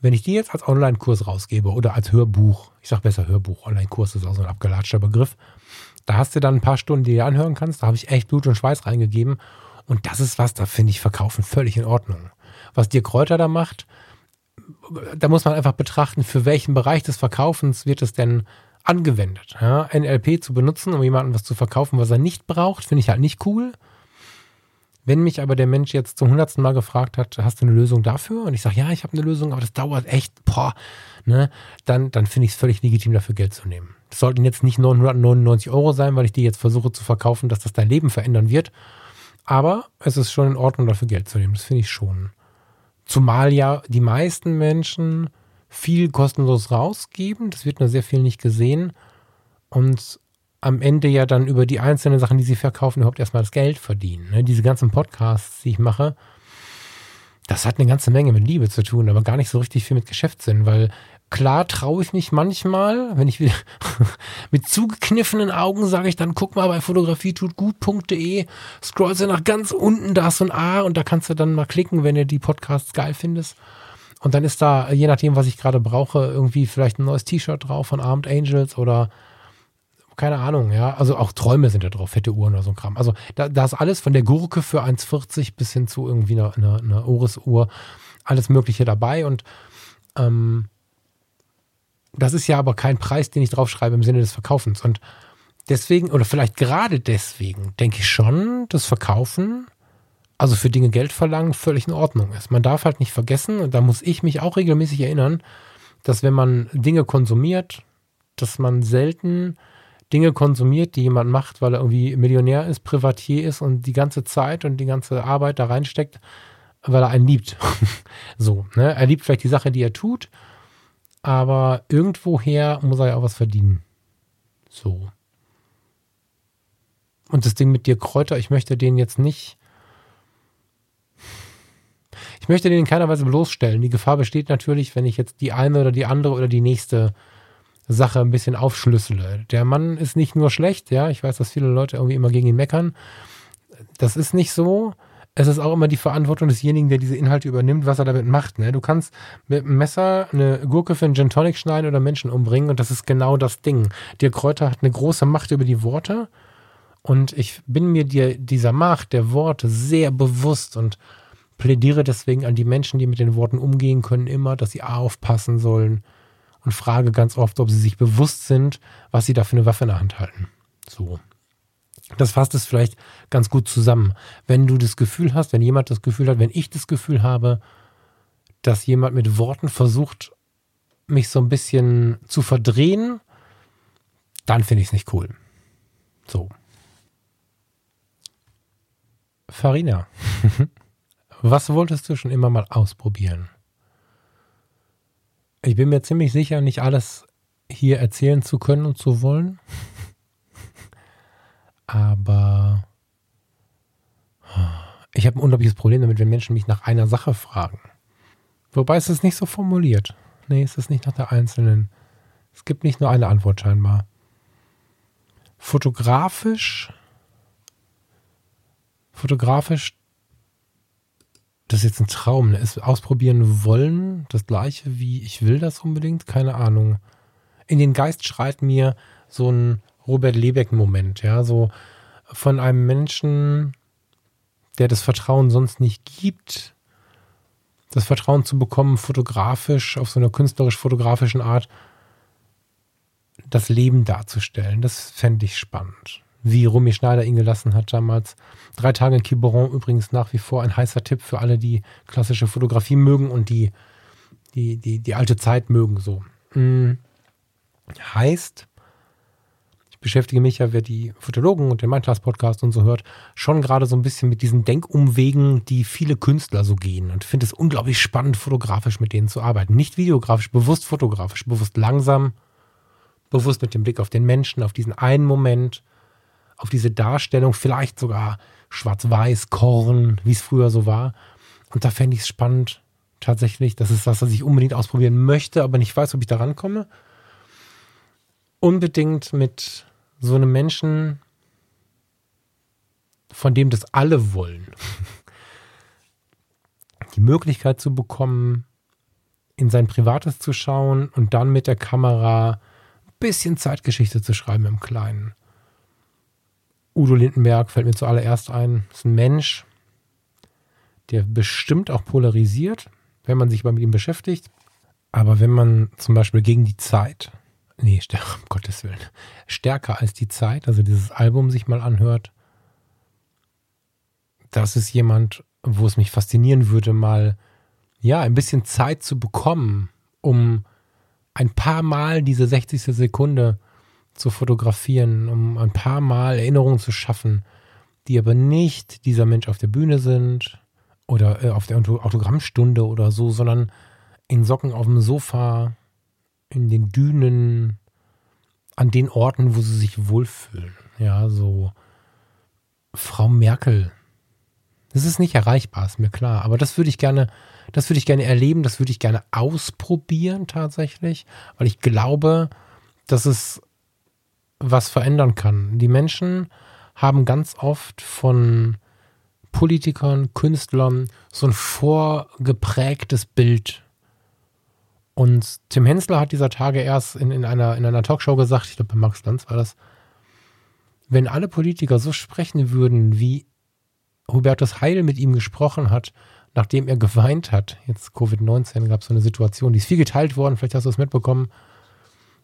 Wenn ich die jetzt als Online-Kurs rausgebe oder als Hörbuch, ich sage besser Hörbuch, Online-Kurs ist auch so ein abgelatschter Begriff, da hast du dann ein paar Stunden, die du anhören kannst. Da habe ich echt Blut und Schweiß reingegeben. Und das ist was, da finde ich Verkaufen völlig in Ordnung. Was dir Kräuter da macht, da muss man einfach betrachten, für welchen Bereich des Verkaufens wird es denn angewendet. Ja? NLP zu benutzen, um jemandem was zu verkaufen, was er nicht braucht, finde ich halt nicht cool. Wenn mich aber der Mensch jetzt zum hundertsten Mal gefragt hat, hast du eine Lösung dafür? Und ich sage, ja, ich habe eine Lösung, aber das dauert echt, boah, ne? dann, dann finde ich es völlig legitim, dafür Geld zu nehmen. Das sollten jetzt nicht 999 Euro sein, weil ich dir jetzt versuche zu verkaufen, dass das dein Leben verändern wird. Aber es ist schon in Ordnung, dafür Geld zu nehmen. Das finde ich schon. Zumal ja die meisten Menschen viel kostenlos rausgeben. Das wird nur sehr viel nicht gesehen. Und am Ende ja dann über die einzelnen Sachen, die sie verkaufen, überhaupt erstmal das Geld verdienen. Ne? Diese ganzen Podcasts, die ich mache, das hat eine ganze Menge mit Liebe zu tun, aber gar nicht so richtig viel mit Geschäftssinn, weil klar traue ich mich manchmal, wenn ich wieder mit zugekniffenen Augen sage ich dann, guck mal bei fotografietutgut.de, scrollst du nach ganz unten, da ist so ein A und da kannst du dann mal klicken, wenn du die Podcasts geil findest. Und dann ist da, je nachdem, was ich gerade brauche, irgendwie vielleicht ein neues T-Shirt drauf von Armed Angels oder keine Ahnung, ja. Also auch Träume sind da drauf, fette Uhren oder so ein Kram. Also da, da ist alles von der Gurke für 1,40 bis hin zu irgendwie einer, einer, einer Oris-Uhr, alles Mögliche dabei. Und ähm, das ist ja aber kein Preis, den ich draufschreibe im Sinne des Verkaufens. Und deswegen, oder vielleicht gerade deswegen, denke ich schon, das Verkaufen also für Dinge Geld verlangen, völlig in Ordnung ist. Man darf halt nicht vergessen, und da muss ich mich auch regelmäßig erinnern, dass wenn man Dinge konsumiert, dass man selten Dinge konsumiert, die jemand macht, weil er irgendwie Millionär ist, Privatier ist und die ganze Zeit und die ganze Arbeit da reinsteckt, weil er einen liebt. so, ne? Er liebt vielleicht die Sache, die er tut, aber irgendwoher muss er ja auch was verdienen. So. Und das Ding mit dir Kräuter, ich möchte den jetzt nicht ich möchte den in keiner Weise bloßstellen. Die Gefahr besteht natürlich, wenn ich jetzt die eine oder die andere oder die nächste Sache ein bisschen aufschlüssele. Der Mann ist nicht nur schlecht, ja, ich weiß, dass viele Leute irgendwie immer gegen ihn meckern. Das ist nicht so. Es ist auch immer die Verantwortung desjenigen, der diese Inhalte übernimmt, was er damit macht. Ne? Du kannst mit einem Messer eine Gurke für einen Gin Tonic schneiden oder Menschen umbringen und das ist genau das Ding. Dirk Kräuter hat eine große Macht über die Worte und ich bin mir dir dieser Macht der Worte sehr bewusst und plädiere deswegen an die Menschen, die mit den Worten umgehen können, immer, dass sie aufpassen sollen und frage ganz oft, ob sie sich bewusst sind, was sie da für eine Waffe in der Hand halten. So. Das fasst es vielleicht ganz gut zusammen. Wenn du das Gefühl hast, wenn jemand das Gefühl hat, wenn ich das Gefühl habe, dass jemand mit Worten versucht, mich so ein bisschen zu verdrehen, dann finde ich es nicht cool. So. Farina. Was wolltest du schon immer mal ausprobieren? Ich bin mir ziemlich sicher, nicht alles hier erzählen zu können und zu wollen. Aber ich habe ein unglaubliches Problem damit, wenn Menschen mich nach einer Sache fragen. Wobei es ist nicht so formuliert. Nee, es ist nicht nach der einzelnen. Es gibt nicht nur eine Antwort scheinbar. Fotografisch, fotografisch das ist jetzt ein Traum. Ne? Ist ausprobieren wollen das gleiche wie ich will das unbedingt? Keine Ahnung. In den Geist schreit mir so ein Robert Lebeck-Moment, ja, so von einem Menschen, der das Vertrauen sonst nicht gibt, das Vertrauen zu bekommen, fotografisch, auf so einer künstlerisch-fotografischen Art, das Leben darzustellen. Das fände ich spannend wie Romy Schneider ihn gelassen hat damals. Drei Tage in Quiberon übrigens nach wie vor ein heißer Tipp für alle, die klassische Fotografie mögen und die, die, die, die alte Zeit mögen. So. Hm. Heißt, beschäftige mich ja, wer die Fotologen und den Mindclass-Podcast und so hört, schon gerade so ein bisschen mit diesen Denkumwegen, die viele Künstler so gehen und finde es unglaublich spannend, fotografisch mit denen zu arbeiten. Nicht videografisch, bewusst fotografisch, bewusst langsam, bewusst mit dem Blick auf den Menschen, auf diesen einen Moment auf diese Darstellung, vielleicht sogar schwarz-weiß, Korn, wie es früher so war. Und da fände ich es spannend, tatsächlich. Das ist was, was ich unbedingt ausprobieren möchte, aber nicht weiß, ob ich da rankomme. Unbedingt mit so einem Menschen, von dem das alle wollen. Die Möglichkeit zu bekommen, in sein Privates zu schauen und dann mit der Kamera ein bisschen Zeitgeschichte zu schreiben im Kleinen. Udo Lindenberg fällt mir zuallererst ein. Ist ein Mensch, der bestimmt auch polarisiert, wenn man sich mal mit ihm beschäftigt. Aber wenn man zum Beispiel gegen die Zeit nee, um Gottes Willen, stärker als die Zeit, also dieses Album sich mal anhört. Das ist jemand, wo es mich faszinieren würde, mal ja, ein bisschen Zeit zu bekommen, um ein paar Mal diese 60. Sekunde zu fotografieren, um ein paar Mal Erinnerungen zu schaffen, die aber nicht dieser Mensch auf der Bühne sind oder äh, auf der Autogrammstunde oder so, sondern in Socken auf dem Sofa, in den Dünen, an den Orten, wo sie sich wohlfühlen. Ja, so Frau Merkel. Das ist nicht erreichbar, ist mir klar. Aber das würde ich gerne, das würde ich gerne erleben, das würde ich gerne ausprobieren tatsächlich, weil ich glaube, dass es was verändern kann. Die Menschen haben ganz oft von Politikern, Künstlern so ein vorgeprägtes Bild. Und Tim Hensler hat dieser Tage erst in, in, einer, in einer Talkshow gesagt, ich glaube bei Max Lanz war das, wenn alle Politiker so sprechen würden, wie Hubertus Heil mit ihm gesprochen hat, nachdem er geweint hat, jetzt Covid-19 gab es so eine Situation, die ist viel geteilt worden, vielleicht hast du es mitbekommen,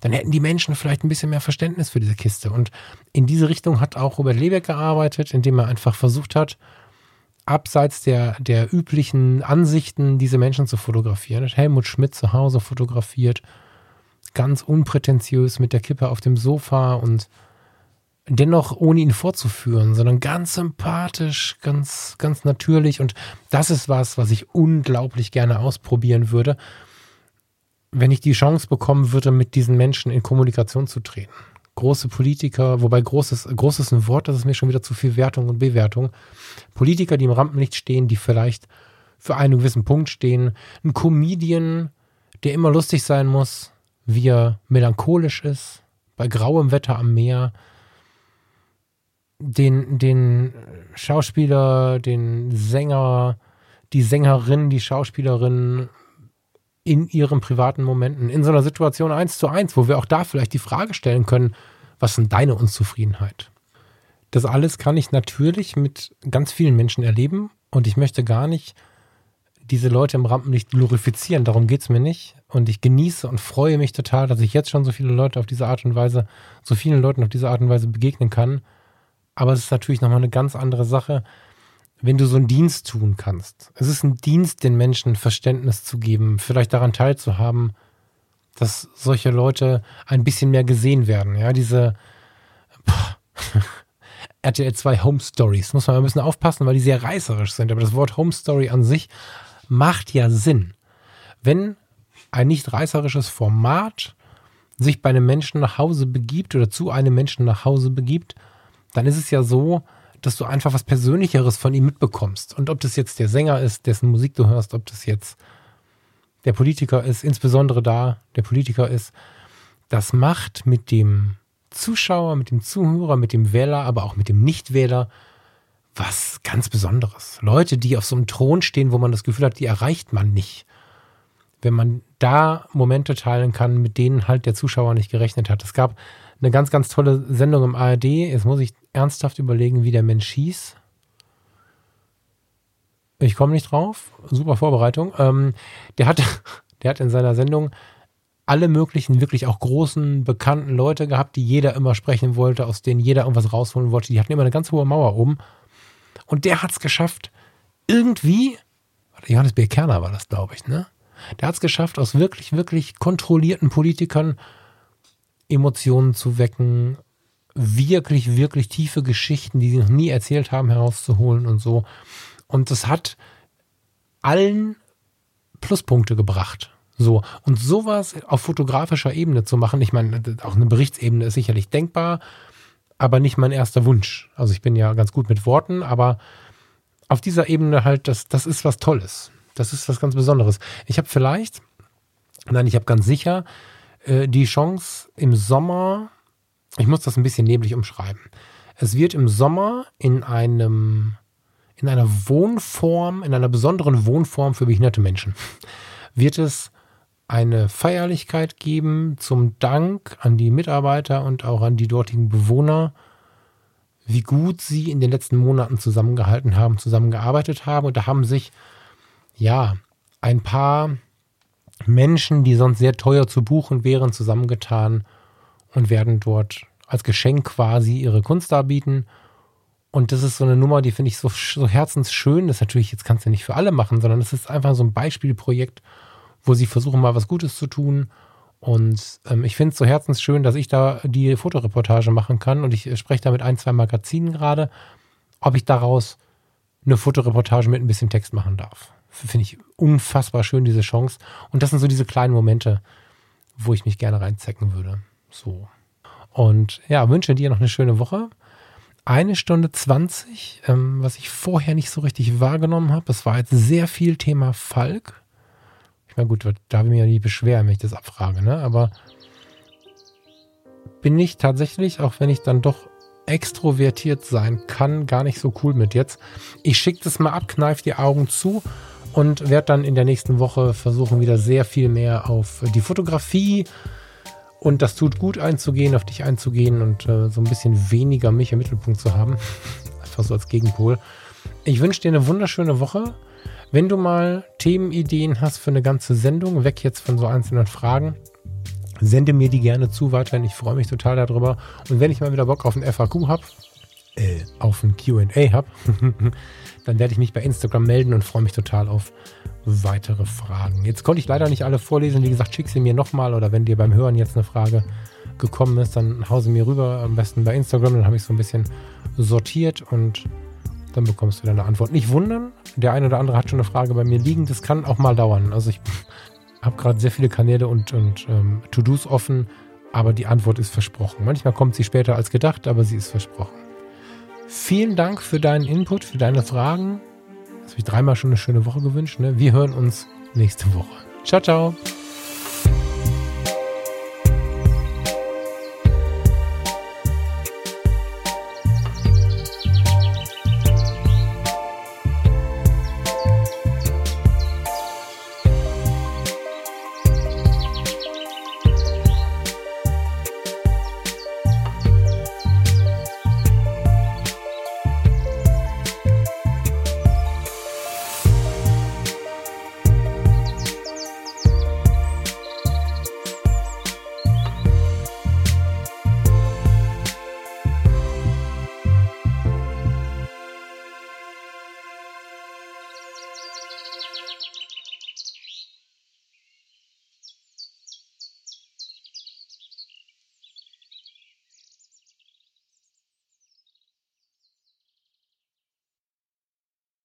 dann hätten die Menschen vielleicht ein bisschen mehr Verständnis für diese Kiste. Und in diese Richtung hat auch Robert Lebeck gearbeitet, indem er einfach versucht hat, abseits der, der üblichen Ansichten diese Menschen zu fotografieren. Er hat Helmut Schmidt zu Hause fotografiert, ganz unprätentiös mit der Kippe auf dem Sofa und dennoch ohne ihn vorzuführen, sondern ganz sympathisch, ganz, ganz natürlich. Und das ist was, was ich unglaublich gerne ausprobieren würde wenn ich die Chance bekommen würde, mit diesen Menschen in Kommunikation zu treten. Große Politiker, wobei großes, großes ein Wort, das ist mir schon wieder zu viel Wertung und Bewertung. Politiker, die im Rampenlicht stehen, die vielleicht für einen gewissen Punkt stehen. Ein Comedian, der immer lustig sein muss, wie er melancholisch ist, bei grauem Wetter am Meer. Den, den Schauspieler, den Sänger, die Sängerin, die Schauspielerin, in ihren privaten Momenten, in so einer Situation eins zu eins, wo wir auch da vielleicht die Frage stellen können, was sind deine Unzufriedenheit? Das alles kann ich natürlich mit ganz vielen Menschen erleben und ich möchte gar nicht diese Leute im Rampenlicht glorifizieren, darum geht es mir nicht. Und ich genieße und freue mich total, dass ich jetzt schon so viele Leute auf diese Art und Weise, so vielen Leuten auf diese Art und Weise begegnen kann. Aber es ist natürlich nochmal eine ganz andere Sache, wenn du so einen Dienst tun kannst. Es ist ein Dienst, den Menschen Verständnis zu geben, vielleicht daran teilzuhaben, dass solche Leute ein bisschen mehr gesehen werden. Ja, diese RTL 2 Home Stories, muss man ein bisschen aufpassen, weil die sehr reißerisch sind. Aber das Wort Home Story an sich macht ja Sinn. Wenn ein nicht reißerisches Format sich bei einem Menschen nach Hause begibt oder zu einem Menschen nach Hause begibt, dann ist es ja so, dass du einfach was Persönlicheres von ihm mitbekommst. Und ob das jetzt der Sänger ist, dessen Musik du hörst, ob das jetzt der Politiker ist, insbesondere da der Politiker ist, das macht mit dem Zuschauer, mit dem Zuhörer, mit dem Wähler, aber auch mit dem Nichtwähler was ganz Besonderes. Leute, die auf so einem Thron stehen, wo man das Gefühl hat, die erreicht man nicht. Wenn man da Momente teilen kann, mit denen halt der Zuschauer nicht gerechnet hat. Es gab eine ganz, ganz tolle Sendung im ARD. Jetzt muss ich ernsthaft überlegen, wie der Mensch hieß. Ich komme nicht drauf. Super Vorbereitung. Ähm, der, hat, der hat in seiner Sendung alle möglichen, wirklich auch großen, bekannten Leute gehabt, die jeder immer sprechen wollte, aus denen jeder irgendwas rausholen wollte. Die hatten immer eine ganz hohe Mauer oben. Und der hat es geschafft, irgendwie, Johannes B. Kerner war das, glaube ich, ne? Der hat es geschafft, aus wirklich, wirklich kontrollierten Politikern Emotionen zu wecken, wirklich, wirklich tiefe Geschichten, die sie noch nie erzählt haben, herauszuholen und so. Und das hat allen Pluspunkte gebracht. So. Und sowas auf fotografischer Ebene zu machen, ich meine, auch eine Berichtsebene ist sicherlich denkbar, aber nicht mein erster Wunsch. Also ich bin ja ganz gut mit Worten, aber auf dieser Ebene halt, das, das ist was Tolles. Das ist was ganz Besonderes. Ich habe vielleicht, nein, ich habe ganz sicher äh, die Chance im Sommer ich muss das ein bisschen neblig umschreiben. Es wird im Sommer in einem in einer Wohnform, in einer besonderen Wohnform für behinderte Menschen, wird es eine Feierlichkeit geben zum Dank an die Mitarbeiter und auch an die dortigen Bewohner, wie gut sie in den letzten Monaten zusammengehalten haben, zusammengearbeitet haben. Und da haben sich, ja, ein paar Menschen, die sonst sehr teuer zu buchen wären, zusammengetan und werden dort als Geschenk quasi ihre Kunst darbieten. Und das ist so eine Nummer, die finde ich so, so herzensschön. Das ist natürlich, jetzt kannst du nicht für alle machen, sondern es ist einfach so ein Beispielprojekt, wo sie versuchen, mal was Gutes zu tun. Und ähm, ich finde es so herzensschön, dass ich da die Fotoreportage machen kann. Und ich spreche da mit ein, zwei Magazinen gerade, ob ich daraus eine Fotoreportage mit ein bisschen Text machen darf. Finde ich unfassbar schön, diese Chance. Und das sind so diese kleinen Momente, wo ich mich gerne reinzecken würde. So. Und ja, wünsche dir noch eine schöne Woche. Eine Stunde 20, ähm, was ich vorher nicht so richtig wahrgenommen habe. Das war jetzt sehr viel Thema Falk. Ich meine, gut, da will ich mich ja nie beschweren, wenn ich das abfrage, ne? Aber bin ich tatsächlich, auch wenn ich dann doch extrovertiert sein kann, gar nicht so cool mit jetzt. Ich schicke das mal ab, kneif die Augen zu und werde dann in der nächsten Woche versuchen, wieder sehr viel mehr auf die Fotografie und das tut gut einzugehen, auf dich einzugehen und äh, so ein bisschen weniger mich im Mittelpunkt zu haben. Einfach so als Gegenpol. Ich wünsche dir eine wunderschöne Woche. Wenn du mal Themenideen hast für eine ganze Sendung, weg jetzt von so einzelnen Fragen, sende mir die gerne zu weiterhin. Ich freue mich total darüber. Und wenn ich mal wieder Bock auf ein FAQ habe, äh, auf ein QA habe, dann werde ich mich bei Instagram melden und freue mich total auf weitere Fragen. Jetzt konnte ich leider nicht alle vorlesen. Wie gesagt, schick sie mir nochmal oder wenn dir beim Hören jetzt eine Frage gekommen ist, dann hau sie mir rüber. Am besten bei Instagram. Dann habe ich so ein bisschen sortiert und dann bekommst du deine Antwort. Nicht wundern, der eine oder andere hat schon eine Frage bei mir liegen. Das kann auch mal dauern. Also ich habe gerade sehr viele Kanäle und, und ähm, To-Dos offen, aber die Antwort ist versprochen. Manchmal kommt sie später als gedacht, aber sie ist versprochen. Vielen Dank für deinen Input, für deine Fragen. Habe dreimal schon eine schöne Woche gewünscht. Ne? Wir hören uns nächste Woche. Ciao, ciao.